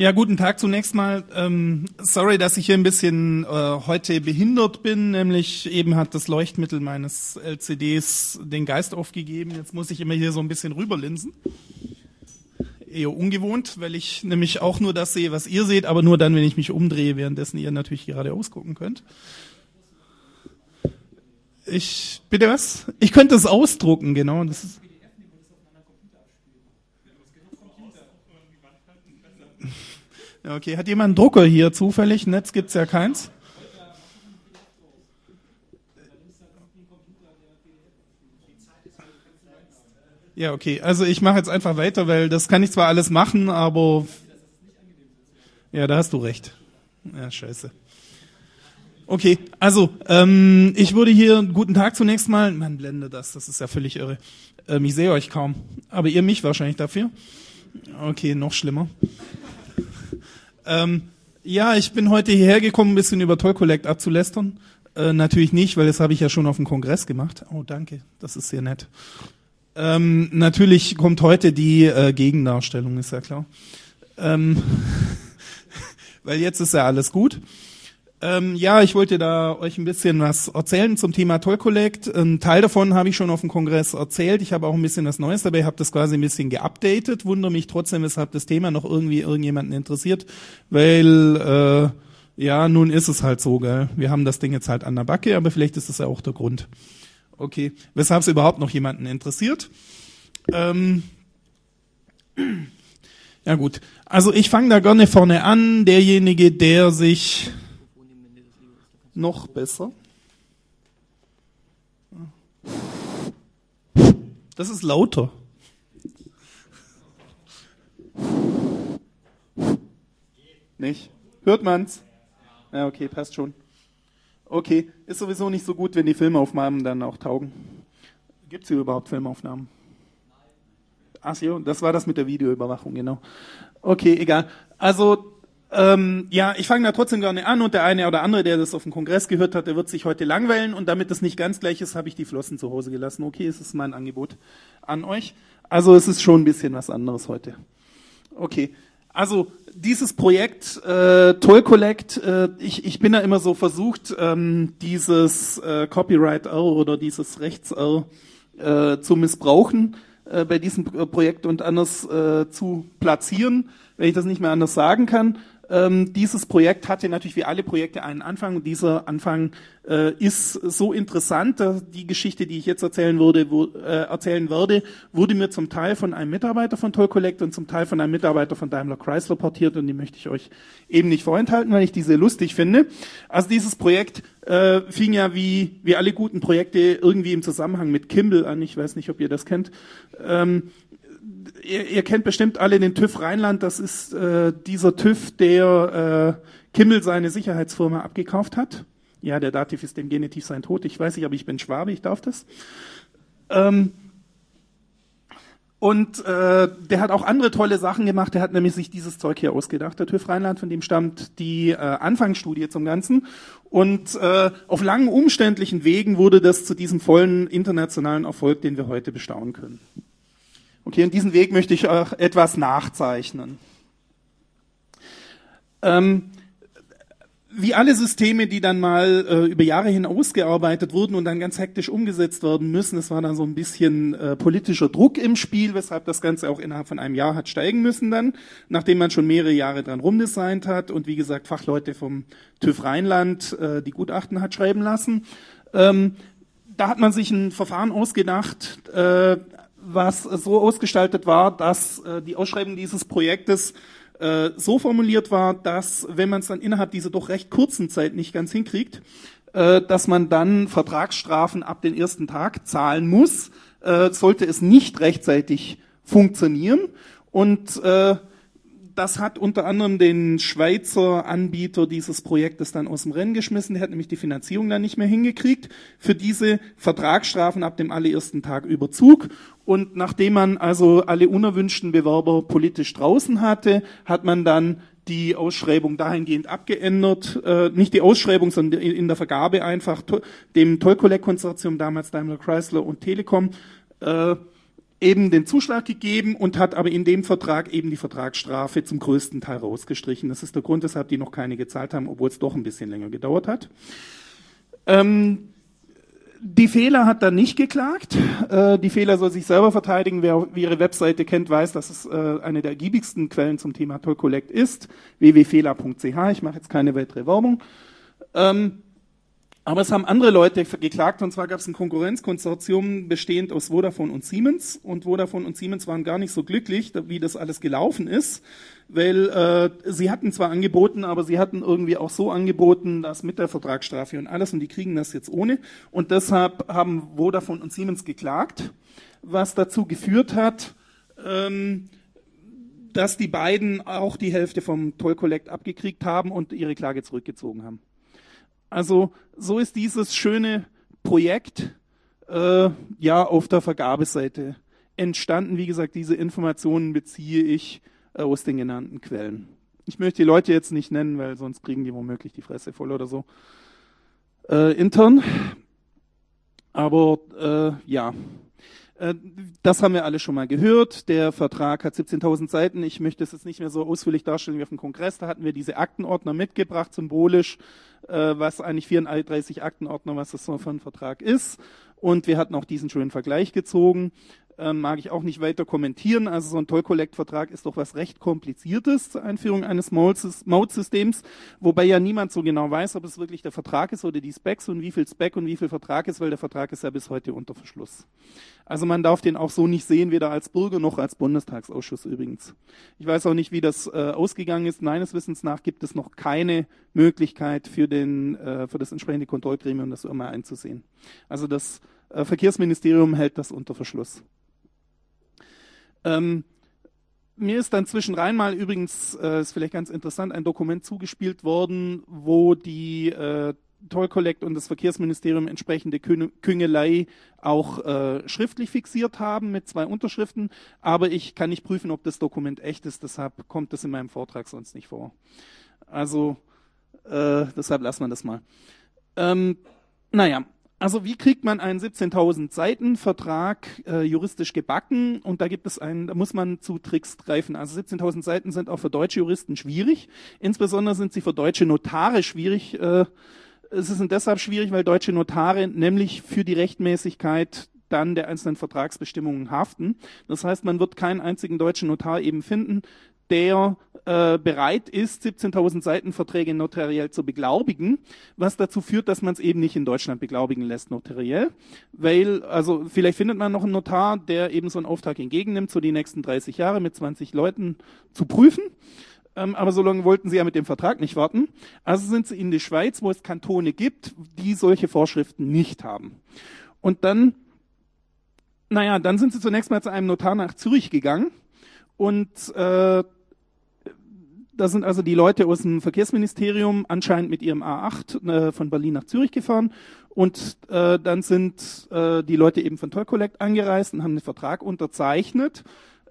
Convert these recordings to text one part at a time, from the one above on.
Ja, guten Tag zunächst mal. Ähm, sorry, dass ich hier ein bisschen äh, heute behindert bin. Nämlich eben hat das Leuchtmittel meines LCDs den Geist aufgegeben. Jetzt muss ich immer hier so ein bisschen rüberlinsen. Eher ungewohnt, weil ich nämlich auch nur das sehe, was ihr seht, aber nur dann, wenn ich mich umdrehe, währenddessen ihr natürlich gerade ausgucken könnt. Ich, bitte was? Ich könnte es ausdrucken, genau. Das ist, Okay, hat jemand einen Drucker hier zufällig? Netz gibt's ja keins. Ja, okay. Also ich mache jetzt einfach weiter, weil das kann ich zwar alles machen, aber ja, da hast du recht. Ja, scheiße. Okay, also ähm, ich würde hier guten Tag zunächst mal. Man blende das, das ist ja völlig irre. Ähm, ich sehe euch kaum, aber ihr mich wahrscheinlich dafür. Okay, noch schlimmer. Ähm, ja, ich bin heute hierher gekommen, ein bisschen über Toll Collect abzulästern. Äh, natürlich nicht, weil das habe ich ja schon auf dem Kongress gemacht. Oh, danke, das ist sehr nett. Ähm, natürlich kommt heute die äh, Gegendarstellung, ist ja klar. Ähm, weil jetzt ist ja alles gut. Ähm, ja, ich wollte da euch ein bisschen was erzählen zum Thema Toll Collect. Ein Teil davon habe ich schon auf dem Kongress erzählt. Ich habe auch ein bisschen was Neues dabei, habe das quasi ein bisschen geupdatet. Wundere mich trotzdem, weshalb das Thema noch irgendwie irgendjemanden interessiert, weil äh, ja, nun ist es halt so, gell. Wir haben das Ding jetzt halt an der Backe, aber vielleicht ist das ja auch der Grund. Okay, weshalb es überhaupt noch jemanden interessiert. Ähm, ja gut, also ich fange da gerne vorne an. Derjenige, der sich noch besser. Das ist lauter. Nicht? Hört man's? Ja, okay, passt schon. Okay, ist sowieso nicht so gut, wenn die Filmaufnahmen dann auch taugen. Gibt's hier überhaupt Filmaufnahmen? Ach so, das war das mit der Videoüberwachung, genau. Okay, egal. Also ähm, ja, ich fange da trotzdem gerne an und der eine oder andere, der das auf dem Kongress gehört hat, der wird sich heute langweilen und damit das nicht ganz gleich ist, habe ich die Flossen zu Hause gelassen. Okay, es ist mein Angebot an euch. Also es ist schon ein bisschen was anderes heute. Okay, also dieses Projekt äh, Toll Collect, äh, ich, ich bin da immer so versucht, ähm, dieses äh, Copyright R oder dieses Rechts R äh, zu missbrauchen äh, bei diesem Projekt und anders äh, zu platzieren, wenn ich das nicht mehr anders sagen kann. Ähm, dieses Projekt hatte natürlich wie alle Projekte einen Anfang und dieser Anfang äh, ist so interessant, dass die Geschichte, die ich jetzt erzählen würde, wo, äh, erzählen werde, wurde mir zum Teil von einem Mitarbeiter von Toll Collect und zum Teil von einem Mitarbeiter von Daimler Chrysler portiert und die möchte ich euch eben nicht vorenthalten, weil ich diese lustig finde. Also dieses Projekt äh, fing ja wie, wie alle guten Projekte irgendwie im Zusammenhang mit Kimball an. Ich weiß nicht, ob ihr das kennt. Ähm, ihr, ihr kennt bestimmt alle den TÜV Rheinland. Das ist äh, dieser TÜV, der äh, Kimmel seine Sicherheitsfirma abgekauft hat. Ja, der Dativ ist dem Genitiv sein Tod. Ich weiß nicht, aber ich bin Schwabe, ich darf das. Ähm, und äh, der hat auch andere tolle Sachen gemacht. Der hat nämlich sich dieses Zeug hier ausgedacht. Der TÜV Rheinland, von dem stammt die äh, Anfangsstudie zum Ganzen. Und äh, auf langen, umständlichen Wegen wurde das zu diesem vollen internationalen Erfolg, den wir heute bestaunen können. Okay, und diesen Weg möchte ich auch etwas nachzeichnen. Ähm, wie alle Systeme, die dann mal äh, über Jahre hin ausgearbeitet wurden und dann ganz hektisch umgesetzt werden müssen, es war dann so ein bisschen äh, politischer Druck im Spiel, weshalb das Ganze auch innerhalb von einem Jahr hat steigen müssen dann, nachdem man schon mehrere Jahre dran rumdesignt hat und wie gesagt Fachleute vom TÜV Rheinland äh, die Gutachten hat schreiben lassen. Ähm, da hat man sich ein Verfahren ausgedacht, äh, was so ausgestaltet war, dass äh, die Ausschreibung dieses Projektes äh, so formuliert war, dass wenn man es dann innerhalb dieser doch recht kurzen Zeit nicht ganz hinkriegt, äh, dass man dann Vertragsstrafen ab den ersten Tag zahlen muss, äh, sollte es nicht rechtzeitig funktionieren. Und äh, das hat unter anderem den Schweizer Anbieter dieses Projektes dann aus dem Rennen geschmissen. Der hat nämlich die Finanzierung dann nicht mehr hingekriegt für diese Vertragsstrafen ab dem allerersten Tag Überzug. Und nachdem man also alle unerwünschten Bewerber politisch draußen hatte, hat man dann die Ausschreibung dahingehend abgeändert, äh, nicht die Ausschreibung, sondern in der Vergabe einfach dem Toll Collect Konsortium, damals Daimler Chrysler und Telekom, äh, eben den Zuschlag gegeben und hat aber in dem Vertrag eben die Vertragsstrafe zum größten Teil rausgestrichen. Das ist der Grund, weshalb die noch keine gezahlt haben, obwohl es doch ein bisschen länger gedauert hat. Ähm, die Fehler hat dann nicht geklagt. Äh, die Fehler soll sich selber verteidigen. Wer ihre Webseite kennt, weiß, dass es äh, eine der ergiebigsten Quellen zum Thema Toll Collect ist. www.fehler.ch. Ich mache jetzt keine weitere Werbung. Ähm, aber es haben andere Leute geklagt, und zwar gab es ein Konkurrenzkonsortium bestehend aus Vodafone und Siemens. Und Vodafone und Siemens waren gar nicht so glücklich, wie das alles gelaufen ist, weil äh, sie hatten zwar angeboten, aber sie hatten irgendwie auch so angeboten, dass mit der Vertragsstrafe und alles, und die kriegen das jetzt ohne. Und deshalb haben Vodafone und Siemens geklagt, was dazu geführt hat, ähm, dass die beiden auch die Hälfte vom Toll Collect abgekriegt haben und ihre Klage zurückgezogen haben. Also so ist dieses schöne Projekt äh, ja auf der Vergabeseite entstanden. Wie gesagt, diese Informationen beziehe ich äh, aus den genannten Quellen. Ich möchte die Leute jetzt nicht nennen, weil sonst kriegen die womöglich die Fresse voll oder so. Äh, intern. Aber äh, ja, das haben wir alle schon mal gehört. Der Vertrag hat 17.000 Seiten. Ich möchte es jetzt nicht mehr so ausführlich darstellen wie auf dem Kongress. Da hatten wir diese Aktenordner mitgebracht, symbolisch, äh, was eigentlich 34 Aktenordner, was das so für ein Vertrag ist. Und wir hatten auch diesen schönen Vergleich gezogen ähm, mag ich auch nicht weiter kommentieren. Also so ein Toll-Collect-Vertrag ist doch was recht Kompliziertes zur Einführung eines Mode-Systems, wobei ja niemand so genau weiß, ob es wirklich der Vertrag ist oder die Specs und wie viel Spec und wie viel Vertrag ist, weil der Vertrag ist ja bis heute unter Verschluss. Also man darf den auch so nicht sehen, weder als Bürger noch als Bundestagsausschuss übrigens. Ich weiß auch nicht, wie das äh, ausgegangen ist. Meines Wissens nach gibt es noch keine Möglichkeit für, den, äh, für das entsprechende Kontrollgremium, das immer einzusehen. Also das äh, Verkehrsministerium hält das unter Verschluss. Ähm, mir ist dann zwischenrein mal übrigens, äh, ist vielleicht ganz interessant, ein Dokument zugespielt worden, wo die äh, Toll Collect und das Verkehrsministerium entsprechende Küngelei auch äh, schriftlich fixiert haben mit zwei Unterschriften. Aber ich kann nicht prüfen, ob das Dokument echt ist. Deshalb kommt das in meinem Vortrag sonst nicht vor. Also äh, deshalb lassen wir das mal. Ähm, naja, also wie kriegt man einen 17.000 Seiten Vertrag äh, juristisch gebacken? Und da gibt es einen, da muss man zu Tricks greifen. Also 17.000 Seiten sind auch für deutsche Juristen schwierig. Insbesondere sind sie für deutsche Notare schwierig. Äh, es ist deshalb schwierig, weil deutsche Notare nämlich für die Rechtmäßigkeit dann der einzelnen Vertragsbestimmungen haften. Das heißt, man wird keinen einzigen deutschen Notar eben finden, der äh, bereit ist, 17.000 Seiten Verträge notariell zu beglaubigen, was dazu führt, dass man es eben nicht in Deutschland beglaubigen lässt notariell, weil, also vielleicht findet man noch einen Notar, der eben so einen Auftrag entgegennimmt, so die nächsten 30 Jahre mit 20 Leuten zu prüfen. Ähm, aber so lange wollten sie ja mit dem Vertrag nicht warten. Also sind sie in die Schweiz, wo es Kantone gibt, die solche Vorschriften nicht haben. Und dann, naja, dann sind sie zunächst mal zu einem Notar nach Zürich gegangen und äh, da sind also die Leute aus dem Verkehrsministerium anscheinend mit ihrem A8 äh, von Berlin nach Zürich gefahren. Und äh, dann sind äh, die Leute eben von Toll Collect angereist und haben den Vertrag unterzeichnet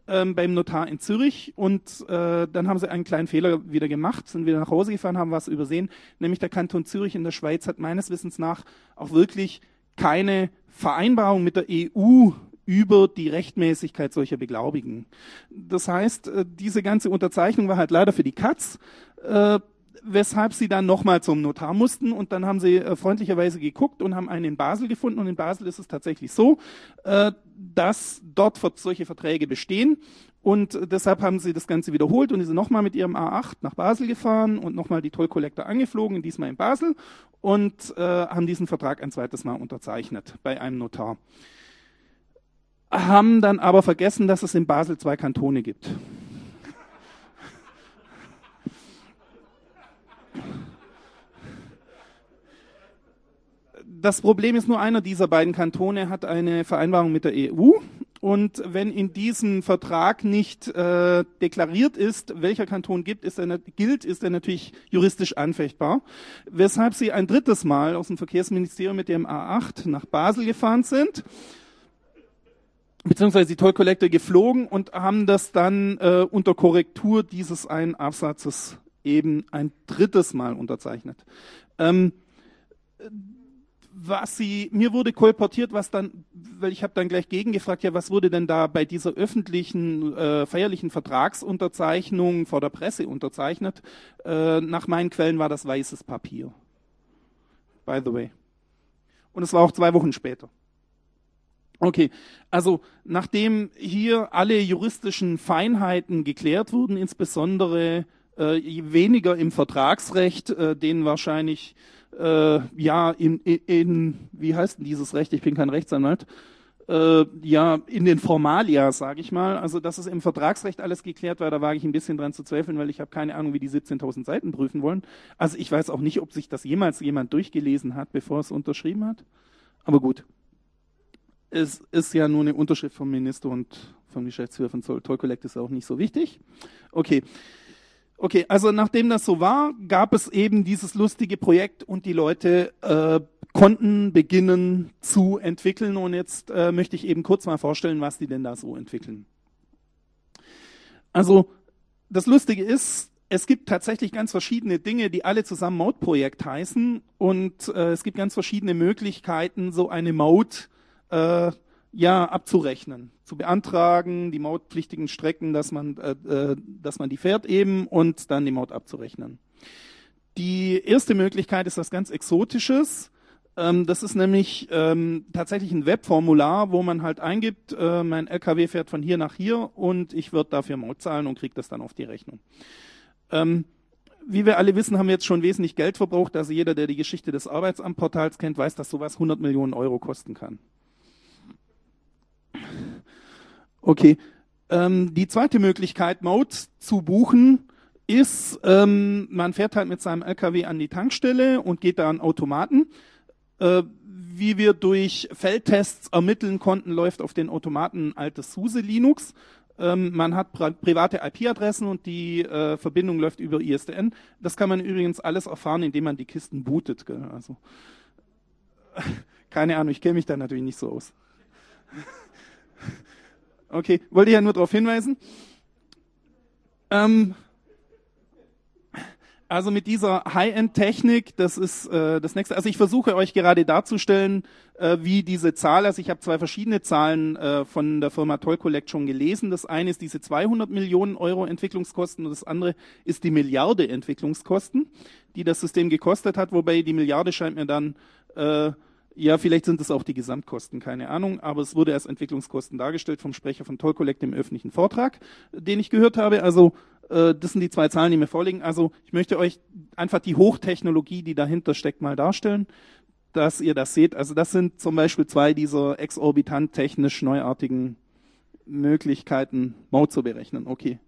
ähm, beim Notar in Zürich. Und äh, dann haben sie einen kleinen Fehler wieder gemacht, sind wieder nach Hause gefahren, haben was übersehen, nämlich der Kanton Zürich in der Schweiz hat meines Wissens nach auch wirklich keine Vereinbarung mit der EU über die Rechtmäßigkeit solcher Beglaubigen. Das heißt, äh, diese ganze Unterzeichnung war halt leider für die Katz, äh, weshalb sie dann nochmal zum Notar mussten. Und dann haben sie äh, freundlicherweise geguckt und haben einen in Basel gefunden. Und in Basel ist es tatsächlich so, äh, dass dort solche Verträge bestehen. Und deshalb haben sie das Ganze wiederholt und sind nochmal mit ihrem A8 nach Basel gefahren und nochmal die Toll Collector angeflogen, diesmal in Basel und äh, haben diesen Vertrag ein zweites Mal unterzeichnet bei einem Notar haben dann aber vergessen, dass es in Basel zwei Kantone gibt. Das Problem ist nur einer dieser beiden Kantone hat eine Vereinbarung mit der EU und wenn in diesem Vertrag nicht äh, deklariert ist, welcher Kanton gibt, ist er, gilt, ist er natürlich juristisch anfechtbar. Weshalb sie ein drittes Mal aus dem Verkehrsministerium mit dem A8 nach Basel gefahren sind beziehungsweise die Toll Collector geflogen und haben das dann äh, unter Korrektur dieses einen Absatzes eben ein drittes Mal unterzeichnet. Ähm, was sie, mir wurde kolportiert, was dann, weil ich habe dann gleich gegengefragt, ja, was wurde denn da bei dieser öffentlichen, äh, feierlichen Vertragsunterzeichnung vor der Presse unterzeichnet? Äh, nach meinen Quellen war das weißes Papier. By the way. Und es war auch zwei Wochen später. Okay, also nachdem hier alle juristischen Feinheiten geklärt wurden, insbesondere äh, weniger im Vertragsrecht, äh, denen wahrscheinlich äh, ja in, in, in, wie heißt denn dieses Recht? Ich bin kein Rechtsanwalt. Äh, ja, in den Formalia, sage ich mal. Also, dass es im Vertragsrecht alles geklärt war, da wage ich ein bisschen dran zu zweifeln, weil ich habe keine Ahnung, wie die 17.000 Seiten prüfen wollen. Also, ich weiß auch nicht, ob sich das jemals jemand durchgelesen hat, bevor es unterschrieben hat. Aber gut. Es ist ja nur eine Unterschrift vom Minister und vom Geschäftsführer von Toll Collect ist auch nicht so wichtig. Okay. Okay, also nachdem das so war, gab es eben dieses lustige Projekt und die Leute äh, konnten beginnen zu entwickeln. Und jetzt äh, möchte ich eben kurz mal vorstellen, was die denn da so entwickeln. Also das Lustige ist, es gibt tatsächlich ganz verschiedene Dinge, die alle zusammen Mode-Projekt heißen. Und äh, es gibt ganz verschiedene Möglichkeiten, so eine Mode äh, ja abzurechnen, zu beantragen, die mautpflichtigen Strecken, dass man, äh, äh, dass man die fährt eben und dann die Maut abzurechnen. Die erste Möglichkeit ist was ganz Exotisches. Ähm, das ist nämlich ähm, tatsächlich ein Webformular, wo man halt eingibt, äh, mein LKW fährt von hier nach hier und ich würde dafür Maut zahlen und kriege das dann auf die Rechnung. Ähm, wie wir alle wissen, haben wir jetzt schon wesentlich Geld verbraucht. Also jeder, der die Geschichte des Arbeitsamtportals kennt, weiß, dass sowas 100 Millionen Euro kosten kann. Okay. Ähm, die zweite Möglichkeit, Mode zu buchen, ist, ähm, man fährt halt mit seinem LKW an die Tankstelle und geht da an Automaten. Äh, wie wir durch Feldtests ermitteln konnten, läuft auf den Automaten ein altes SUSE Linux. Ähm, man hat private IP-Adressen und die äh, Verbindung läuft über ISDN. Das kann man übrigens alles erfahren, indem man die Kisten bootet. Gell? Also keine Ahnung, ich kenne mich da natürlich nicht so aus. Okay, wollte ich ja nur darauf hinweisen. Ähm, also mit dieser High-End-Technik, das ist äh, das nächste. Also ich versuche euch gerade darzustellen, äh, wie diese Zahl, also ich habe zwei verschiedene Zahlen äh, von der Firma Toll Collect schon gelesen. Das eine ist diese 200 Millionen Euro Entwicklungskosten und das andere ist die Milliarde Entwicklungskosten, die das System gekostet hat, wobei die Milliarde scheint mir dann äh, ja, vielleicht sind es auch die Gesamtkosten, keine Ahnung, aber es wurde als Entwicklungskosten dargestellt vom Sprecher von Toll Collect im öffentlichen Vortrag, den ich gehört habe. Also äh, das sind die zwei Zahlen, die mir vorliegen. Also ich möchte euch einfach die Hochtechnologie, die dahinter steckt, mal darstellen, dass ihr das seht. Also das sind zum Beispiel zwei dieser exorbitant technisch neuartigen Möglichkeiten, Maut zu berechnen. Okay.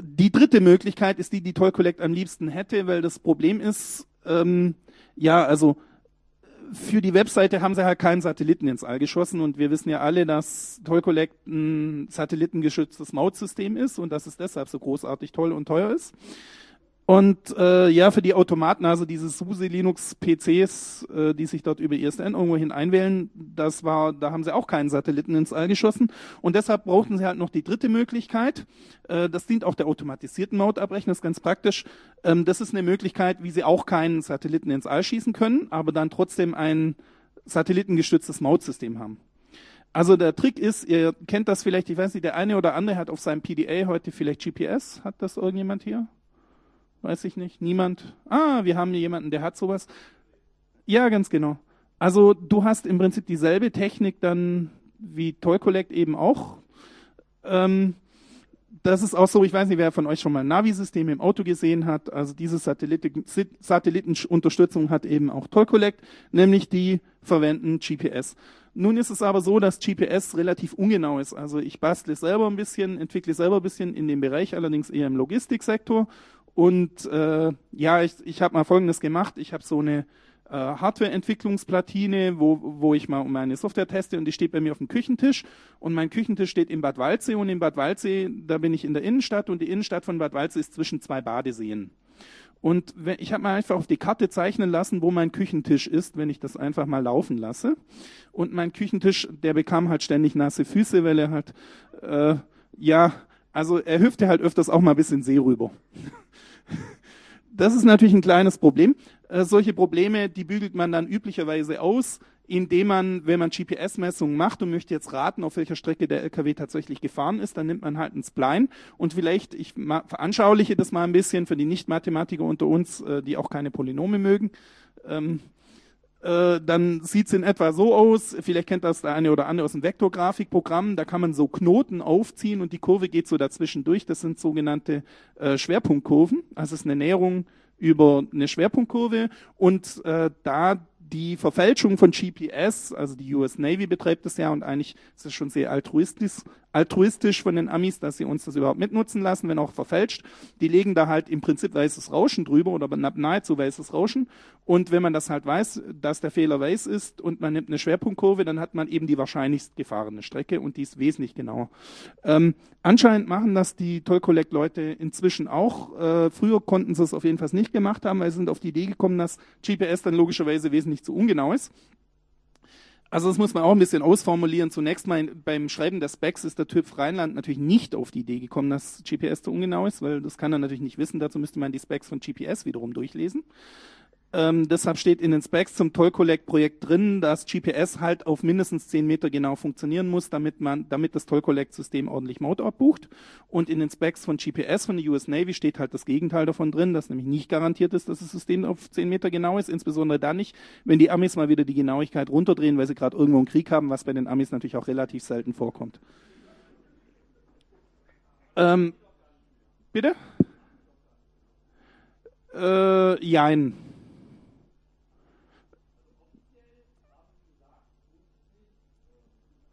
Die dritte Möglichkeit ist die, die Toll Collect am liebsten hätte, weil das Problem ist, ähm, ja, also für die Webseite haben sie halt keinen Satelliten ins All geschossen und wir wissen ja alle, dass Toll Collect ein satellitengeschütztes Mautsystem ist und dass es deshalb so großartig toll und teuer ist. Und äh, ja, für die Automaten, also diese SUSE Linux PCs, äh, die sich dort über ISDN irgendwo hin einwählen, das war, da haben sie auch keinen Satelliten ins All geschossen. Und deshalb brauchten sie halt noch die dritte Möglichkeit. Äh, das dient auch der automatisierten Mautabrechnung, das ist ganz praktisch. Ähm, das ist eine Möglichkeit, wie sie auch keinen Satelliten ins All schießen können, aber dann trotzdem ein satellitengestütztes Mautsystem haben. Also der Trick ist, ihr kennt das vielleicht, ich weiß nicht, der eine oder andere hat auf seinem PDA heute vielleicht GPS. Hat das irgendjemand hier? Weiß ich nicht. Niemand. Ah, wir haben hier jemanden, der hat sowas. Ja, ganz genau. Also du hast im Prinzip dieselbe Technik dann wie Toy Collect eben auch. Ähm, das ist auch so, ich weiß nicht, wer von euch schon mal ein Navi-System im Auto gesehen hat. Also diese Satelliten, Satellitenunterstützung hat eben auch Toll Collect, nämlich die verwenden GPS. Nun ist es aber so, dass GPS relativ ungenau ist. Also ich bastle selber ein bisschen, entwickle selber ein bisschen in dem Bereich, allerdings eher im Logistiksektor und äh, ja, ich, ich habe mal Folgendes gemacht. Ich habe so eine äh, Hardware-Entwicklungsplatine, wo, wo ich mal meine Software teste und die steht bei mir auf dem Küchentisch. Und mein Küchentisch steht in Bad Waldsee und in Bad Waldsee, da bin ich in der Innenstadt und die Innenstadt von Bad Waldsee ist zwischen zwei Badeseen. Und ich habe mal einfach auf die Karte zeichnen lassen, wo mein Küchentisch ist, wenn ich das einfach mal laufen lasse. Und mein Küchentisch, der bekam halt ständig nasse Füße, weil er halt, äh, ja, also er hüpfte halt öfters auch mal bis in See rüber. Das ist natürlich ein kleines Problem. Äh, solche Probleme, die bügelt man dann üblicherweise aus, indem man, wenn man GPS-Messungen macht und möchte jetzt raten, auf welcher Strecke der LKW tatsächlich gefahren ist, dann nimmt man halt ein Spline und vielleicht, ich veranschauliche das mal ein bisschen für die Nicht-Mathematiker unter uns, äh, die auch keine Polynome mögen. Ähm, äh, dann sieht's in etwa so aus, vielleicht kennt das der eine oder andere aus dem Vektorgrafikprogramm, da kann man so Knoten aufziehen und die Kurve geht so dazwischen durch, das sind sogenannte äh, Schwerpunktkurven, also es ist eine Näherung über eine Schwerpunktkurve. Und äh, da die Verfälschung von GPS, also die US Navy betreibt das ja und eigentlich ist es schon sehr altruistisch, altruistisch von den Amis, dass sie uns das überhaupt mitnutzen lassen, wenn auch verfälscht. Die legen da halt im Prinzip weißes Rauschen drüber oder nahezu weißes Rauschen. Und wenn man das halt weiß, dass der Fehler weiß ist und man nimmt eine Schwerpunktkurve, dann hat man eben die wahrscheinlichst gefahrene Strecke und die ist wesentlich genauer. Ähm, anscheinend machen das die Toll Collect Leute inzwischen auch. Äh, früher konnten sie es auf jeden Fall nicht gemacht haben, weil sie sind auf die Idee gekommen, dass GPS dann logischerweise wesentlich zu ungenau ist. Also das muss man auch ein bisschen ausformulieren. Zunächst mal beim Schreiben der Specs ist der TÜV Rheinland natürlich nicht auf die Idee gekommen, dass GPS zu ungenau ist, weil das kann er natürlich nicht wissen. Dazu müsste man die Specs von GPS wiederum durchlesen. Ähm, deshalb steht in den Specs zum Toll Collect Projekt drin, dass GPS halt auf mindestens 10 Meter genau funktionieren muss, damit man, damit das Toll Collect System ordentlich Mode abbucht. Und in den Specs von GPS von der US Navy steht halt das Gegenteil davon drin, dass nämlich nicht garantiert ist, dass das System auf 10 Meter genau ist, insbesondere dann nicht, wenn die Amis mal wieder die Genauigkeit runterdrehen, weil sie gerade irgendwo einen Krieg haben, was bei den Amis natürlich auch relativ selten vorkommt. Ähm, bitte? Äh, jein.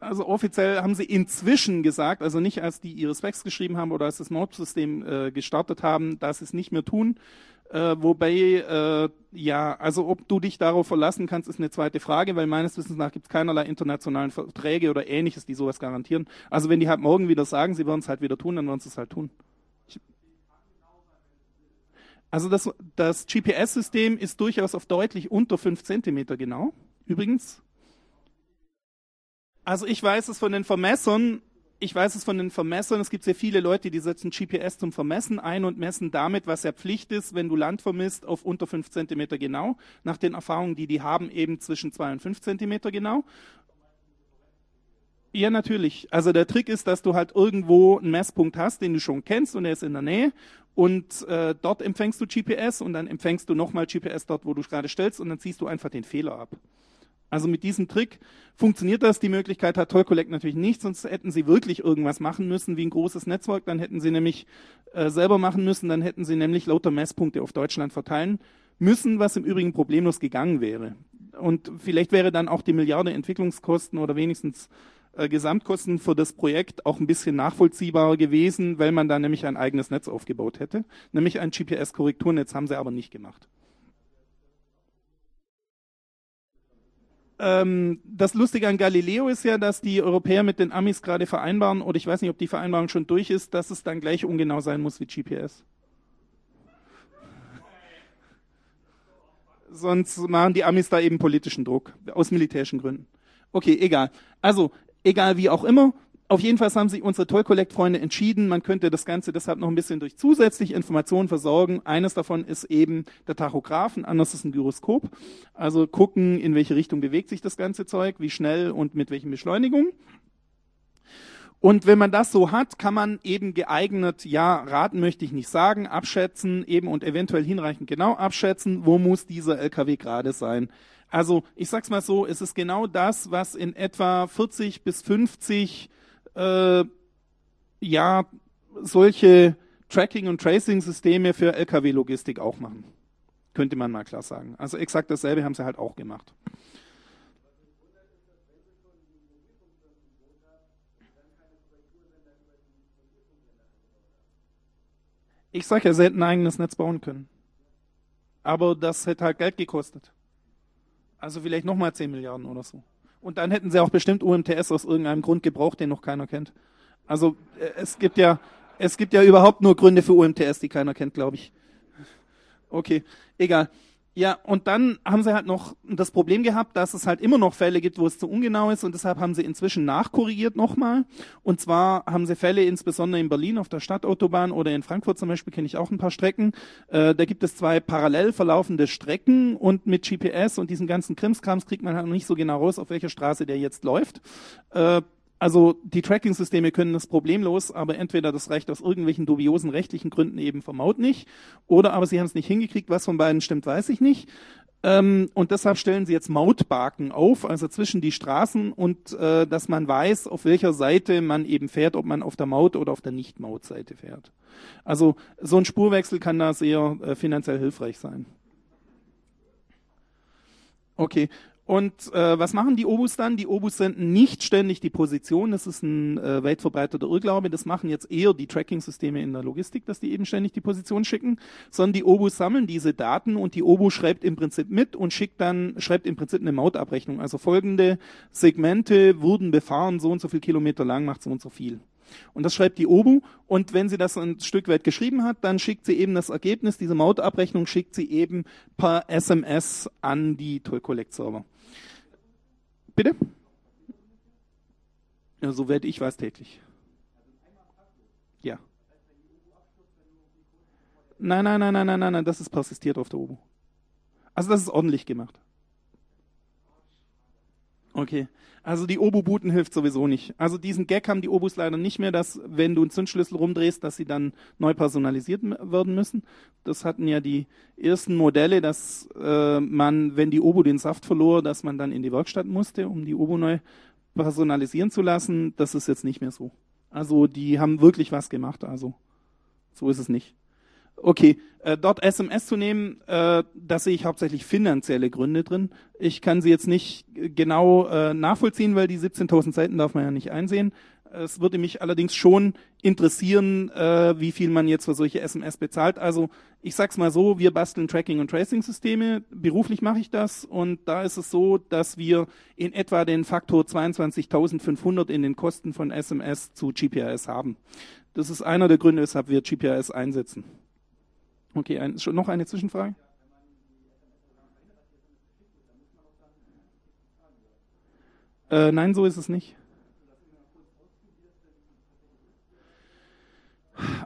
Also offiziell haben sie inzwischen gesagt, also nicht als die ihre Specs geschrieben haben oder als das Node-System äh, gestartet haben, dass sie es nicht mehr tun. Äh, wobei, äh, ja, also ob du dich darauf verlassen kannst, ist eine zweite Frage, weil meines Wissens nach gibt es keinerlei internationalen Verträge oder ähnliches, die sowas garantieren. Also wenn die halt morgen wieder sagen, sie werden es halt wieder tun, dann werden sie es halt tun. Also das, das GPS-System ist durchaus auf deutlich unter 5 Zentimeter genau. Übrigens, also ich weiß es von den Vermessern, ich weiß es von den Vermessern, es gibt sehr viele Leute, die setzen GPS zum Vermessen ein und messen damit, was ja Pflicht ist, wenn du Land vermisst, auf unter 5 Zentimeter genau. Nach den Erfahrungen, die die haben, eben zwischen 2 und 5 Zentimeter genau. Ja, natürlich. Also der Trick ist, dass du halt irgendwo einen Messpunkt hast, den du schon kennst und er ist in der Nähe und äh, dort empfängst du GPS und dann empfängst du nochmal GPS dort, wo du gerade stellst und dann ziehst du einfach den Fehler ab. Also mit diesem Trick funktioniert das. Die Möglichkeit hat Toll Collect natürlich nicht, sonst hätten sie wirklich irgendwas machen müssen wie ein großes Netzwerk. Dann hätten sie nämlich äh, selber machen müssen, dann hätten sie nämlich lauter Messpunkte auf Deutschland verteilen müssen, was im Übrigen problemlos gegangen wäre. Und vielleicht wäre dann auch die Milliarde Entwicklungskosten oder wenigstens äh, Gesamtkosten für das Projekt auch ein bisschen nachvollziehbarer gewesen, weil man da nämlich ein eigenes Netz aufgebaut hätte. Nämlich ein GPS-Korrekturnetz haben sie aber nicht gemacht. Ähm, das Lustige an Galileo ist ja, dass die Europäer mit den Amis gerade vereinbaren, oder ich weiß nicht, ob die Vereinbarung schon durch ist, dass es dann gleich ungenau sein muss wie GPS. Sonst machen die Amis da eben politischen Druck, aus militärischen Gründen. Okay, egal. Also, egal wie auch immer, auf jeden Fall haben sich unsere Toll Collect Freunde entschieden, man könnte das Ganze deshalb noch ein bisschen durch zusätzliche Informationen versorgen. Eines davon ist eben der Tachograph, ein anderes ist ein Gyroskop. Also gucken, in welche Richtung bewegt sich das ganze Zeug, wie schnell und mit welchen Beschleunigungen. Und wenn man das so hat, kann man eben geeignet, ja, raten möchte ich nicht sagen, abschätzen eben und eventuell hinreichend genau abschätzen, wo muss dieser LKW gerade sein. Also ich sag's mal so, es ist genau das, was in etwa 40 bis 50 äh, ja solche Tracking- und Tracing-Systeme für Lkw-Logistik auch machen. Könnte man mal klar sagen. Also exakt dasselbe haben sie halt auch gemacht. Ich sage ja, sie hätten ein eigenes Netz bauen können. Aber das hätte halt Geld gekostet. Also vielleicht nochmal 10 Milliarden oder so. Und dann hätten sie auch bestimmt UMTS aus irgendeinem Grund gebraucht, den noch keiner kennt. Also äh, es gibt ja, es gibt ja überhaupt nur Gründe für UMTS, die keiner kennt, glaube ich. Okay, egal. Ja, und dann haben sie halt noch das Problem gehabt, dass es halt immer noch Fälle gibt, wo es zu ungenau ist und deshalb haben sie inzwischen nachkorrigiert nochmal. Und zwar haben sie Fälle insbesondere in Berlin auf der Stadtautobahn oder in Frankfurt zum Beispiel kenne ich auch ein paar Strecken. Äh, da gibt es zwei parallel verlaufende Strecken und mit GPS und diesen ganzen Krimskrams kriegt man halt noch nicht so genau raus, auf welcher Straße der jetzt läuft. Äh, also die Tracking-Systeme können das problemlos, aber entweder das reicht aus irgendwelchen dubiosen rechtlichen Gründen eben vom Maut nicht, oder aber sie haben es nicht hingekriegt. Was von beiden stimmt, weiß ich nicht. Ähm, und deshalb stellen sie jetzt Mautbarken auf, also zwischen die Straßen und äh, dass man weiß, auf welcher Seite man eben fährt, ob man auf der Maut- oder auf der Nicht-Maut-Seite fährt. Also so ein Spurwechsel kann da sehr äh, finanziell hilfreich sein. Okay, und äh, was machen die Obus dann? Die Obus senden nicht ständig die Position, das ist ein äh, weit verbreiteter Irrglaube, das machen jetzt eher die Tracking-Systeme in der Logistik, dass die eben ständig die Position schicken, sondern die Obus sammeln diese Daten und die Obu schreibt im Prinzip mit und schickt dann, schreibt im Prinzip eine Mautabrechnung. Also folgende Segmente wurden befahren, so und so viel Kilometer lang, macht so und so viel. Und das schreibt die OBU. Und wenn sie das ein Stück weit geschrieben hat, dann schickt sie eben das Ergebnis, diese Mautabrechnung schickt sie eben per SMS an die Toll-Collect-Server. Bitte? Ja, soweit ich weiß, täglich. Ja. Nein, nein, nein, nein, nein, nein, nein, das ist persistiert auf der Obo. Also das ist ordentlich gemacht. Okay. Also die Obu-Booten hilft sowieso nicht. Also diesen Gag haben die Obus leider nicht mehr, dass wenn du einen Zündschlüssel rumdrehst, dass sie dann neu personalisiert werden müssen. Das hatten ja die ersten Modelle, dass äh, man, wenn die Obu den Saft verlor, dass man dann in die Werkstatt musste, um die Obu neu personalisieren zu lassen. Das ist jetzt nicht mehr so. Also die haben wirklich was gemacht. Also so ist es nicht. Okay, äh, dort SMS zu nehmen, äh, da sehe ich hauptsächlich finanzielle Gründe drin. Ich kann sie jetzt nicht genau äh, nachvollziehen, weil die 17.000 Seiten darf man ja nicht einsehen. Es würde mich allerdings schon interessieren, äh, wie viel man jetzt für solche SMS bezahlt. Also ich sag's mal so, wir basteln Tracking- und Tracing-Systeme. Beruflich mache ich das und da ist es so, dass wir in etwa den Faktor 22.500 in den Kosten von SMS zu GPRS haben. Das ist einer der Gründe, weshalb wir GPRS einsetzen. Okay, ein, noch eine Zwischenfrage? Äh, nein, so ist es nicht.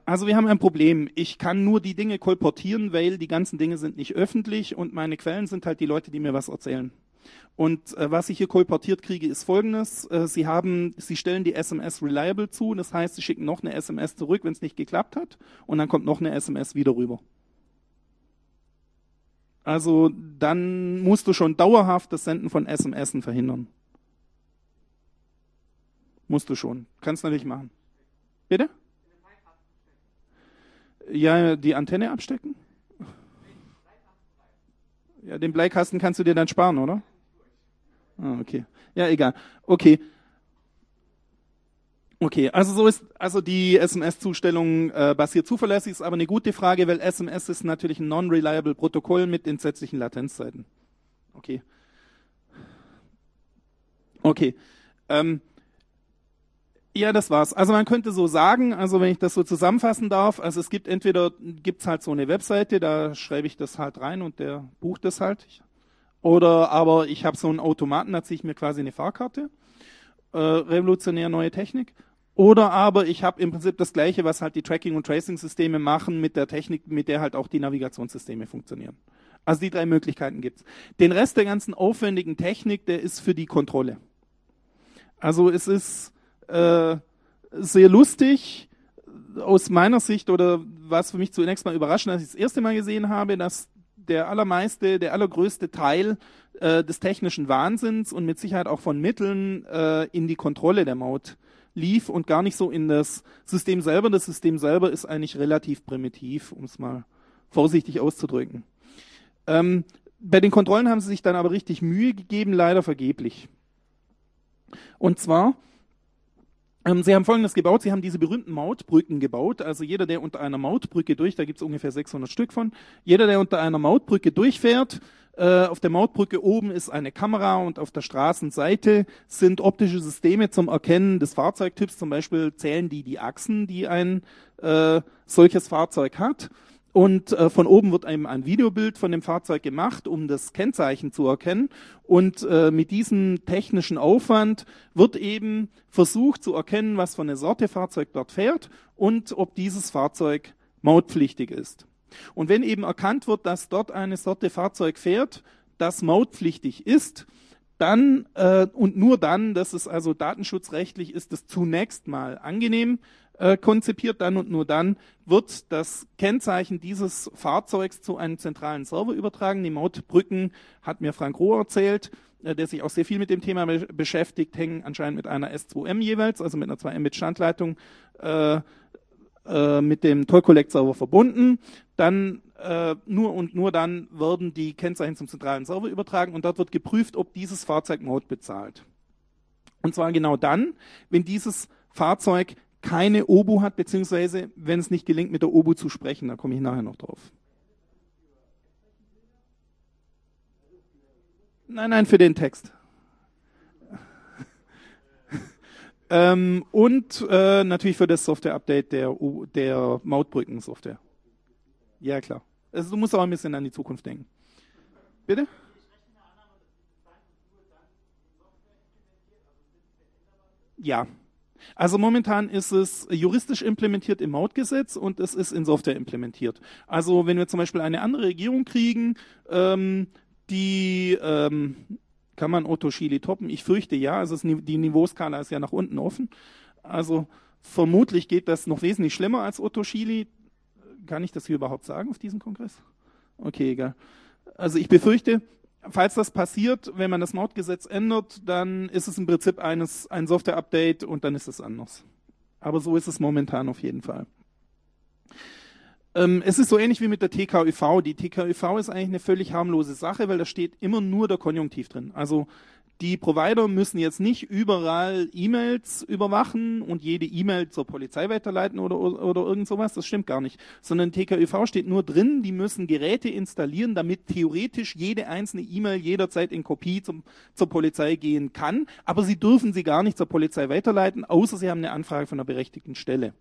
Also wir haben ein Problem. Ich kann nur die Dinge kolportieren, weil die ganzen Dinge sind nicht öffentlich und meine Quellen sind halt die Leute, die mir was erzählen. Und äh, was ich hier kolportiert kriege, ist folgendes. Äh, Sie haben, Sie stellen die SMS reliable zu, das heißt, Sie schicken noch eine SMS zurück, wenn es nicht geklappt hat, und dann kommt noch eine SMS wieder rüber. Also dann musst du schon dauerhaft das Senden von SMS verhindern. Musst du schon. Kannst du natürlich machen. Bitte? Ja, die Antenne abstecken? Ja, den Bleikasten kannst du dir dann sparen, oder? Ah, okay. Ja, egal. Okay. Okay, also so ist also die SMS-Zustellung äh, basiert zuverlässig, ist aber eine gute Frage, weil SMS ist natürlich ein non-reliable Protokoll mit entsetzlichen Latenzzeiten. Okay. Okay. Ähm, ja, das war's. Also man könnte so sagen, also wenn ich das so zusammenfassen darf, also es gibt entweder gibt's halt so eine Webseite, da schreibe ich das halt rein und der bucht das halt. Oder aber ich habe so einen Automaten, da ziehe ich mir quasi eine Fahrkarte. Äh, revolutionär neue Technik. Oder aber ich habe im Prinzip das gleiche, was halt die Tracking- und Tracing-Systeme machen, mit der Technik, mit der halt auch die Navigationssysteme funktionieren. Also die drei Möglichkeiten gibt's. Den Rest der ganzen aufwendigen Technik, der ist für die Kontrolle. Also es ist äh, sehr lustig aus meiner Sicht oder was für mich zunächst mal überraschend, als ich das erste Mal gesehen habe, dass der allermeiste, der allergrößte Teil äh, des technischen Wahnsinns und mit Sicherheit auch von Mitteln äh, in die Kontrolle der Maut lief und gar nicht so in das System selber. Das System selber ist eigentlich relativ primitiv, um es mal vorsichtig auszudrücken. Ähm, bei den Kontrollen haben sie sich dann aber richtig Mühe gegeben, leider vergeblich. Und zwar, ähm, sie haben Folgendes gebaut, sie haben diese berühmten Mautbrücken gebaut, also jeder, der unter einer Mautbrücke durch, da gibt es ungefähr 600 Stück von, jeder, der unter einer Mautbrücke durchfährt, äh, auf der Mautbrücke oben ist eine Kamera und auf der Straßenseite sind optische Systeme zum Erkennen des Fahrzeugtyps. Zum Beispiel zählen die die Achsen, die ein äh, solches Fahrzeug hat. und äh, von oben wird eben ein Videobild von dem Fahrzeug gemacht, um das Kennzeichen zu erkennen. Und äh, mit diesem technischen Aufwand wird eben versucht zu erkennen, was für eine Sorte Fahrzeug dort fährt und ob dieses Fahrzeug mautpflichtig ist. Und wenn eben erkannt wird, dass dort eine Sorte Fahrzeug fährt, das mautpflichtig ist, dann äh, und nur dann, dass es also datenschutzrechtlich ist, es zunächst mal angenehm äh, konzipiert, dann und nur dann wird das Kennzeichen dieses Fahrzeugs zu einem zentralen Server übertragen. Die Mautbrücken hat mir Frank Rohr erzählt, äh, der sich auch sehr viel mit dem Thema be beschäftigt, hängen anscheinend mit einer S2M jeweils, also mit einer 2M mit Standleitung, äh, äh, mit dem Toll Collect Server verbunden. Dann äh, nur und nur dann werden die Kennzeichen zum zentralen Server übertragen und dort wird geprüft, ob dieses Fahrzeug Maut bezahlt. Und zwar genau dann, wenn dieses Fahrzeug keine Obu hat, beziehungsweise wenn es nicht gelingt, mit der Obu zu sprechen. Da komme ich nachher noch drauf. Nein, nein, für den Text. Ähm, und äh, natürlich für das Software-Update der, der Mautbrücken-Software. Ja, klar. Also du musst auch ein bisschen an die Zukunft denken. Bitte? Ja. Also momentan ist es juristisch implementiert im Mautgesetz und es ist in Software implementiert. Also wenn wir zum Beispiel eine andere Regierung kriegen, ähm, die ähm, kann man Otto Schili toppen? Ich fürchte ja. Also es, die Niveauskala ist ja nach unten offen. Also vermutlich geht das noch wesentlich schlimmer als Otto Schili. Kann ich das hier überhaupt sagen auf diesem Kongress? Okay, egal. Also ich befürchte, falls das passiert, wenn man das Mautgesetz ändert, dann ist es im Prinzip eines, ein Software-Update und dann ist es anders. Aber so ist es momentan auf jeden Fall. Ähm, es ist so ähnlich wie mit der TKÜV. Die TKÜV ist eigentlich eine völlig harmlose Sache, weil da steht immer nur der Konjunktiv drin. Also die Provider müssen jetzt nicht überall E-Mails überwachen und jede E-Mail zur Polizei weiterleiten oder, oder, oder irgend sowas. Das stimmt gar nicht. Sondern TKÜV steht nur drin, die müssen Geräte installieren, damit theoretisch jede einzelne E-Mail jederzeit in Kopie zum, zur Polizei gehen kann. Aber sie dürfen sie gar nicht zur Polizei weiterleiten, außer sie haben eine Anfrage von einer berechtigten Stelle.